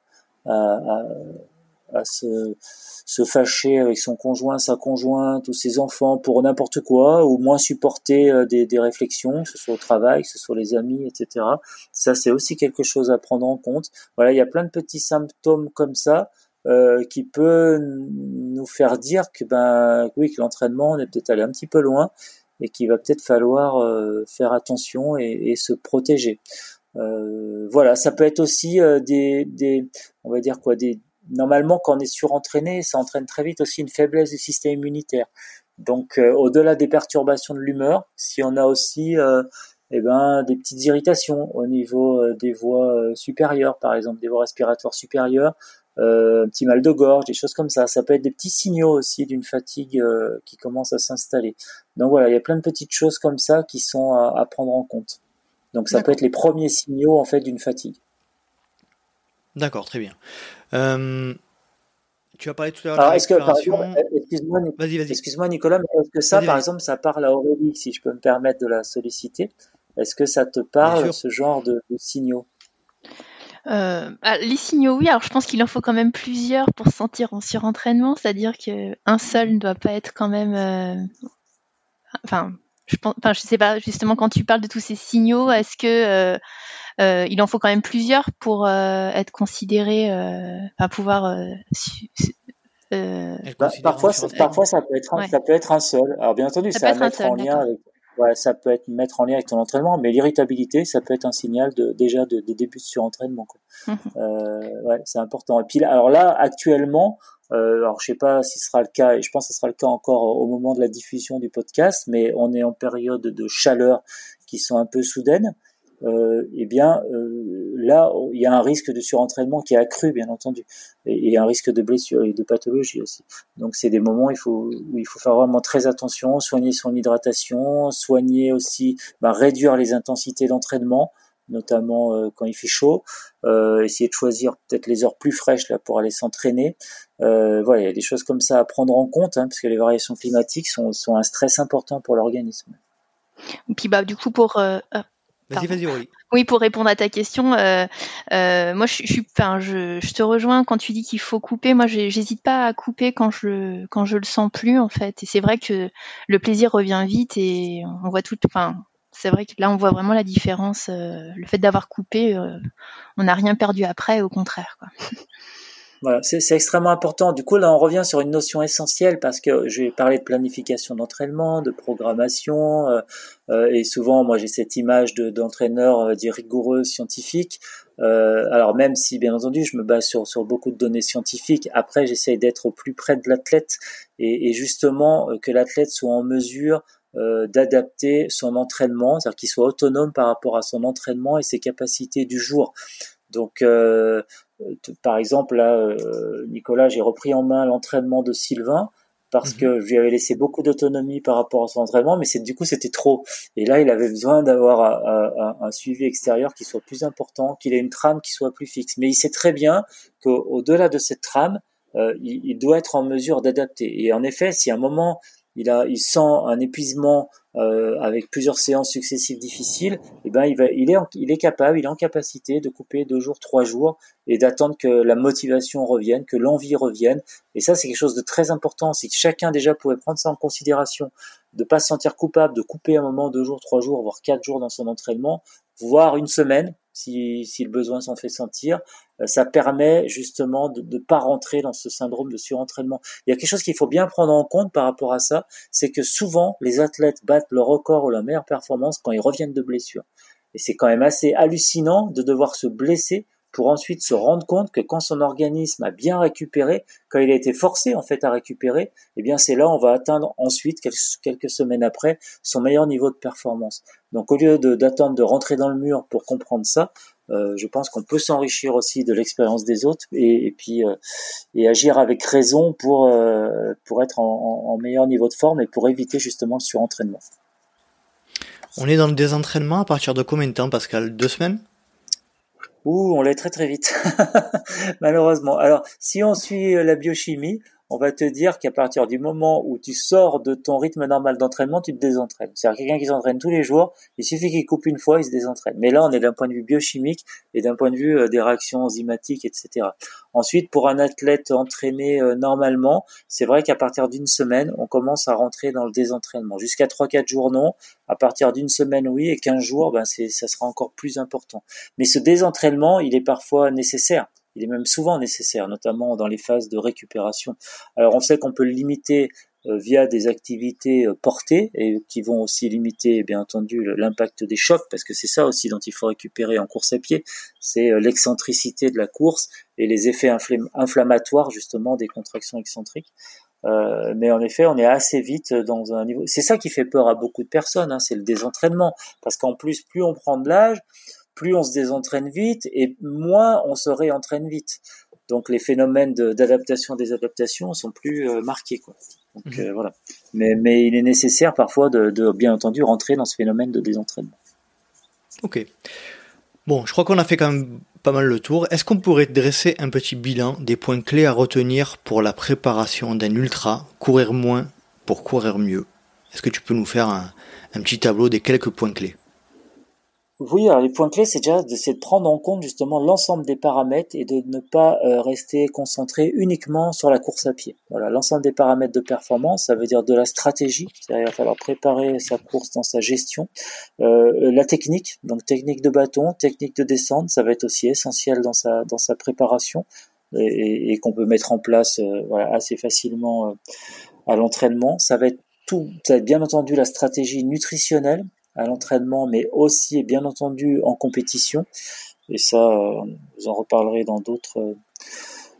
se fâcher avec son conjoint, sa conjointe ou ses enfants pour n'importe quoi, ou moins supporter euh, des, réflexions, que ce soit au travail, que ce soit les amis, etc. Ça, c'est aussi quelque chose à prendre en compte. Voilà, il y a plein de petits symptômes comme ça euh, qui peut nous faire dire que ben oui, l'entraînement on est peut-être allé un petit peu loin et qu'il va peut-être falloir euh, faire attention et se protéger. Euh, voilà, ça peut être aussi euh, des, on va dire quoi, des, normalement, quand on est surentraîné, ça entraîne très vite aussi une faiblesse du système immunitaire. Donc, euh, au-delà des perturbations de l'humeur, si on a aussi euh, eh ben, des petites irritations au niveau des voies supérieures, par exemple, des voies respiratoires supérieures, un petit mal de gorge, des choses comme ça. Ça peut être des petits signaux aussi d'une fatigue qui commence à s'installer. Donc voilà, il y a plein de petites choses comme ça qui sont à, prendre en compte. Donc ça peut être les premiers signaux en fait d'une fatigue. D'accord, très bien. Euh, tu as parlé tout à l'heure. Excuse-moi, excuse Nicolas, mais est-ce que ça, par exemple, ça parle à Aurélie, si je peux me permettre de la solliciter? Est-ce que ça te parle, ce genre de, signaux? Euh, ah, les signaux, oui. Alors, je pense qu'il en faut quand même plusieurs pour se sentir en surentraînement. C'est-à-dire qu'un seul ne doit pas être quand même. Euh, enfin, je pense. Enfin, je sais pas. Justement, quand tu parles de tous ces signaux, est-ce que euh, il en faut quand même plusieurs pour euh, être considéré, euh, à pouvoir. Bah, parfois, parfois ça peut être un, ça peut être un seul. Alors bien entendu, ça, va mettre en lien avec, ouais, ça peut être mettre en lien avec ton entraînement, mais l'irritabilité, ça peut être un signal de déjà de, de début de surentraînement. Quoi. Mmh euh, ouais, c'est important. Et puis alors là, actuellement, euh, alors je sais pas si ce sera le cas, et je pense que ce sera le cas encore au moment de la diffusion du podcast, mais on est en période de chaleur qui sont un peu soudaines euh, eh bien euh, là il y a un risque de surentraînement qui est accru bien entendu et, et un risque de blessure et de pathologie aussi. Donc c'est des moments où il faut où il faut faire vraiment très attention, soigner son hydratation, soigner aussi, bah, réduire les intensités d'entraînement notamment euh, quand il fait chaud, euh, essayer de choisir peut-être les heures plus fraîches là pour aller s'entraîner. Euh, voilà, il y a des choses comme ça à prendre en compte, hein, parce que les variations climatiques sont, sont un stress important pour l'organisme. Et puis bah du coup pour euh, Vas-y, vas-y, Oui, pour répondre à ta question, euh, euh, moi, je, je, enfin, je, je, te rejoins quand tu dis qu'il faut couper. Moi, j'hésite pas à couper quand je, quand je le sens plus, en fait. Et c'est vrai que le plaisir revient vite et on voit tout. Enfin, c'est vrai que là, on voit vraiment la différence. Euh, le fait d'avoir coupé, euh, on n'a rien perdu après, au contraire. Voilà, c'est extrêmement important. Du coup, là, on revient sur une notion essentielle parce que je vais parler de planification d'entraînement, de programmation, euh, et souvent, moi, j'ai cette image d'entraîneur de, dit rigoureux, scientifique. Alors même si, bien entendu, je me base sur, beaucoup de données scientifiques, après, j'essaie d'être au plus près de l'athlète et, justement que l'athlète soit en mesure euh, d'adapter son entraînement, c'est-à-dire qu'il soit autonome par rapport à son entraînement et ses capacités du jour. Donc, par exemple, là, euh, Nicolas, j'ai repris en main l'entraînement de Sylvain. parce mhm. que je lui avais laissé beaucoup d'autonomie par rapport à son entraînement, mais c'est du coup c'était trop. Et là, il avait besoin d'avoir un, un, suivi extérieur qui soit plus important, qu'il ait une trame qui soit plus fixe. Mais il sait très bien qu'au-delà de cette trame, euh, il, il, doit être en mesure d'adapter. Et en effet, si à un moment il a, il sent un épuisement euh, avec plusieurs séances successives difficiles, et eh ben il est, il est capable, il est en capacité de couper deux jours, trois jours et d'attendre que la motivation revienne, que l'envie revienne. Et ça, c'est quelque chose de très important. Si chacun déjà pouvait prendre ça en considération, de pas se sentir coupable, de couper un moment, deux jours, trois jours, voire quatre jours dans son entraînement, voire une semaine, si, si le besoin s'en fait sentir, euh, ça permet justement de ne pas rentrer dans ce syndrome de surentraînement. Il y a quelque chose qu'il faut bien prendre en compte par rapport à ça, c'est que souvent les athlètes battent leur record ou leur meilleure performance quand ils reviennent de blessure. Et c'est quand même assez hallucinant de devoir se blesser pour ensuite se rendre compte que quand son organisme a bien récupéré, quand il a été forcé en fait à récupérer, eh bien c'est là on va atteindre ensuite quelques semaines après son meilleur niveau de performance. Donc au lieu d'attendre de, rentrer dans le mur pour comprendre ça, euh, je pense qu'on peut s'enrichir aussi de l'expérience des autres et, puis euh, et agir avec raison pour euh, pour être en, en, meilleur niveau de forme et pour éviter justement le surentraînement. On est dans le désentraînement à partir de combien de temps, Pascal? Deux semaines? Ouh, on l'est très très vite, malheureusement. Alors, si on suit euh, la biochimie, on va te dire qu'à partir du moment où tu sors de ton rythme normal d'entraînement, tu te désentraînes. C'est-à-dire quelqu'un qui s'entraîne tous les jours, il suffit qu'il coupe une fois, il se désentraîne. Mais là, on est d'un point de vue biochimique et d'un point de vue euh, des réactions enzymatiques, etc. Ensuite, pour un athlète entraîné euh, normalement, c'est vrai qu'à partir d'une semaine, on commence à rentrer dans le désentraînement. Jusqu'à 3-4 jours, non. À partir d'une semaine, oui, et 15 jours, ben ça sera encore plus important. Mais ce désentraînement, il est parfois nécessaire il est même souvent nécessaire, notamment dans les phases de récupération. Alors on sait qu'on peut le limiter euh, via des activités euh, portées et qui vont aussi limiter bien entendu l'impact des chocs parce que c'est ça aussi dont il faut récupérer en course à pied, c'est euh, l'excentricité de la course et les effets inflammatoires justement des contractions excentriques. mais en effet, on est assez vite dans un niveau. C'est ça qui fait peur à beaucoup de personnes, hein, c'est le désentraînement, parce qu'en plus, plus on prend de l'âge, plus on se désentraîne vite et moins on se réentraîne vite. Donc les phénomènes d'adaptation des adaptations sont plus euh, marqués. Quoi. Donc mhm. euh, voilà. Mais, mais il est nécessaire parfois de, de, bien entendu rentrer dans ce phénomène de désentraînement. Ok. Bon, je crois qu'on a fait quand même pas mal le tour. Est-ce qu'on pourrait dresser un petit bilan des points clés à retenir pour la préparation d'un ultra, courir moins pour courir mieux? Est-ce que tu peux nous faire un, un petit tableau des quelques points clés? Oui, alors les points clés, c'est déjà de, de prendre en compte justement l'ensemble des paramètres et de ne pas euh, rester concentré uniquement sur la course à pied. Voilà, l'ensemble des paramètres de performance, ça veut dire de la stratégie, c'est-à-dire il va falloir préparer sa course dans sa gestion, euh, la technique, donc technique de bâton, technique de descente, ça va être aussi essentiel dans sa dans sa préparation et, et qu'on peut mettre en place euh, voilà, assez facilement euh, à l'entraînement. Ça va être tout, ça va être bien entendu la stratégie nutritionnelle à l'entraînement, mais aussi et bien entendu en compétition. Et ça, euh, vous en reparlerez dans d'autres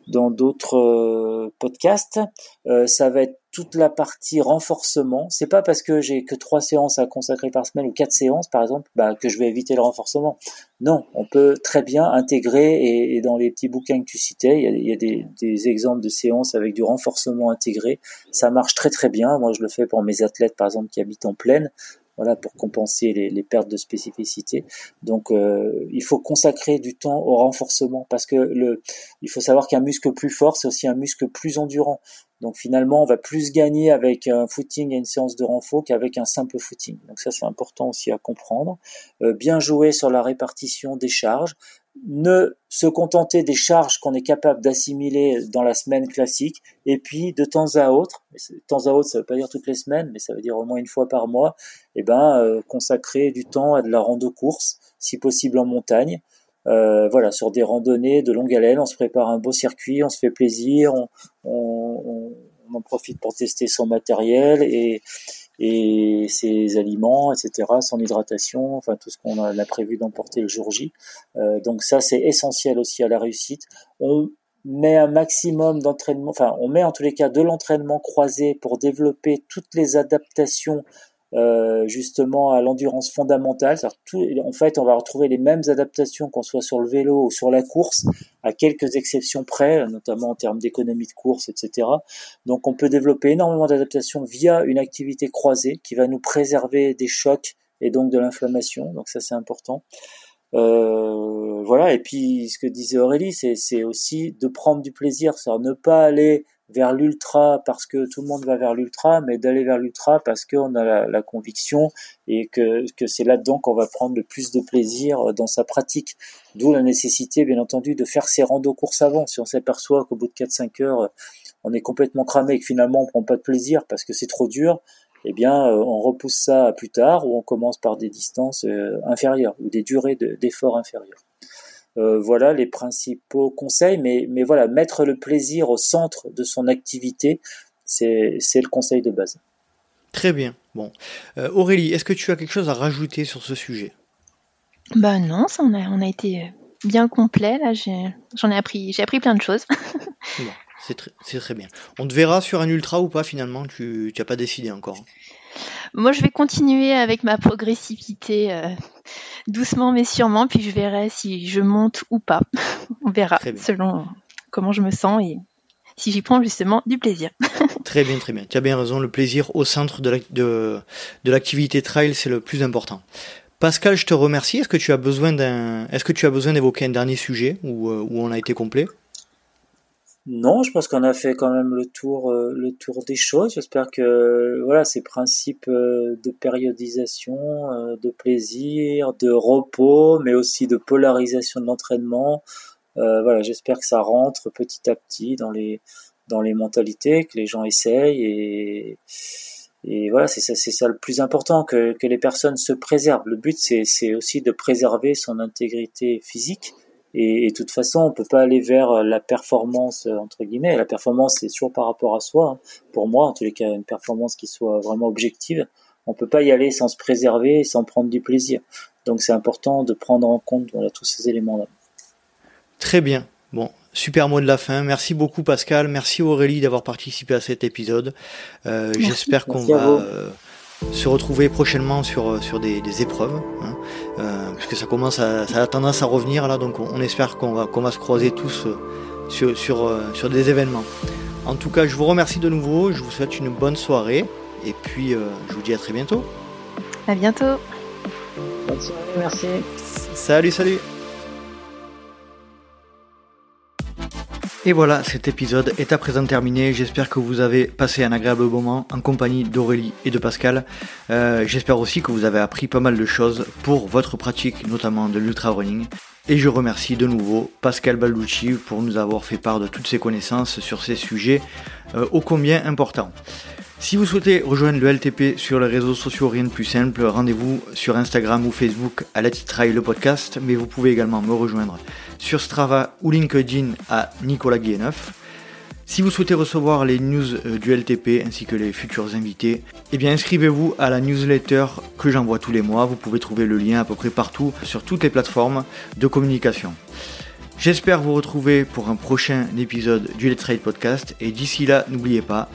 dans d'autres euh, podcasts. Euh, ça va être toute la partie renforcement. C'est pas parce que j'ai que trois séances à consacrer par semaine ou quatre séances, par exemple, bah, que je vais éviter le renforcement. Non, on peut très bien intégrer et, dans les petits bouquins que tu citais, il y a, il y a des, des, exemples de séances avec du renforcement intégré. Ça marche très très bien. Moi, je le fais pour mes athlètes, par exemple, qui habitent en plaine voilà, pour compenser les, pertes de spécificité. Donc, euh, il faut consacrer du temps au renforcement parce que le, il faut savoir qu'un muscle plus fort, c'est aussi un muscle plus endurant. Donc finalement, on va plus gagner avec un footing et une séance de renfort qu'avec un simple footing. Donc ça, c'est important aussi à comprendre. Euh, bien jouer sur la répartition des charges ne se contenter des charges qu'on est capable d'assimiler dans la semaine classique, et puis de temps à autre, de temps à autre ça veut pas dire toutes les semaines, mais ça veut dire au moins une fois par mois, et eh ben euh, consacrer du temps à de la rando course, si possible en montagne, euh, voilà, sur des randonnées de longue haleine, on se prépare un beau circuit, on se fait plaisir, on, on, on en profite pour tester son matériel et, et ses aliments, etc., son hydratation, enfin tout ce qu'on a, prévu d'emporter le jour J. Euh, donc ça, c'est essentiel aussi à la réussite. On met un maximum d'entraînement, enfin on met en tous les cas de l'entraînement croisé pour développer toutes les adaptations euh, justement à l'endurance fondamentale. Tout, en fait, on va retrouver les mêmes adaptations qu'on soit sur le vélo ou sur la course, à quelques exceptions près, notamment en termes d'économie de course, etc. Donc, on peut développer énormément d'adaptations via une activité croisée qui va nous préserver des chocs et donc de l'inflammation. Donc, ça, c'est important. Euh, voilà. Et puis, ce que disait Aurélie, c'est aussi de prendre du plaisir, c'est-à-dire ne pas aller vers l'ultra parce que tout le monde va vers l'ultra, mais d'aller vers l'ultra parce qu'on a la, conviction et que, que c'est là-dedans qu'on va prendre le plus de plaisir dans sa pratique. D'où la nécessité, bien entendu, de faire ses randos courses avant. Si on s'aperçoit qu'au bout de 4-5 heures, on est complètement cramé et que finalement on prend pas de plaisir parce que c'est trop dur, eh bien, euh, on repousse ça plus tard ou on commence par des distances euh, inférieures ou des durées d'efforts inférieures. Euh, voilà les principaux conseils, mais, mais voilà, mettre le plaisir au centre de son activité, c'est le conseil de base. Très bien. Bon, euh, Aurélie, est-ce que tu as quelque chose à rajouter sur ce sujet? Bah non, ça on a, on a été bien complet là. J'en ai, appris, j'ai appris plein de choses. bon, c'est très, très, bien. On te verra sur un ultra ou pas finalement? Tu n'as pas décidé encore. Moi, je vais continuer avec ma progressivité euh, doucement mais sûrement, puis je verrai si je monte ou pas. On verra selon comment je me sens et si j'y prends justement du plaisir. très bien, très bien. Tu as bien raison, le plaisir au centre de l'activité trail, c'est le plus important. Pascal, je te remercie. Est-ce que tu as besoin d'un, est-ce que tu as besoin d'évoquer un dernier sujet où, euh, où on a été complet? Non, je pense qu'on a fait quand même le tour, euh, le tour des choses. J'espère que voilà, ces principes euh, de périodisation, euh, de plaisir, de repos, mais aussi de polarisation de l'entraînement, voilà, j'espère que ça rentre petit à petit dans les dans les mentalités, que les gens essayent et et voilà, c'est ça, c'est ça le plus important, que, que les personnes se préservent. Le but, c'est aussi de préserver son intégrité physique, et, de toute façon, on peut pas aller vers euh, la performance euh, entre guillemets. La performance, c'est toujours par rapport à soi. Hein. Pour moi, en tous les cas, une performance qui soit vraiment objective. On peut pas y aller sans se préserver, sans prendre du plaisir. Donc, c'est important de prendre en compte voilà, tous ces éléments-là. Très bien. Bon, super mot de la fin. Merci beaucoup Pascal. Merci Aurélie d'avoir participé à cet épisode. Euh, J'espère qu'on va se retrouver prochainement sur, sur des, des épreuves, hein, euh, puisque ça commence à, ça a tendance à revenir là, donc on, espère qu'on va, qu'on va se croiser tous euh, sur, sur, euh, sur, des événements. En tout cas, je vous remercie de nouveau, je vous souhaite une bonne soirée, et puis je vous dis à très bientôt. À bientôt. Bonne soirée, merci. Salut, salut. Et voilà, cet épisode est à présent terminé. J'espère que vous avez passé un agréable moment en compagnie d'Aurélie et de Pascal. Euh, j'espère aussi que vous avez appris pas mal de choses pour votre pratique, notamment de l'ultra running. Et je remercie de nouveau Pascal Balducci pour nous avoir fait part de toutes ses connaissances sur ces sujets euh, ô combien importants. Si vous souhaitez rejoindre le LTP sur les réseaux sociaux, rien de plus simple, rendez-vous sur Instagram ou Facebook à Let's Try le podcast, mais vous pouvez également me rejoindre sur Strava ou LinkedIn à Nicolas Guilleneuf. Si vous souhaitez recevoir les news euh, du LTP ainsi que les futurs invités, eh bien inscrivez-vous à la newsletter que j'envoie tous les mois. Vous pouvez trouver le lien à peu près partout sur toutes les plateformes de communication. J'espère vous retrouver pour un prochain épisode du Let's Trade Podcast et d'ici là, n'oubliez pas,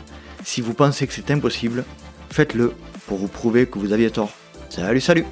si vous pensez que c'est impossible, faites-le pour vous prouver que vous aviez tort. Salut, salut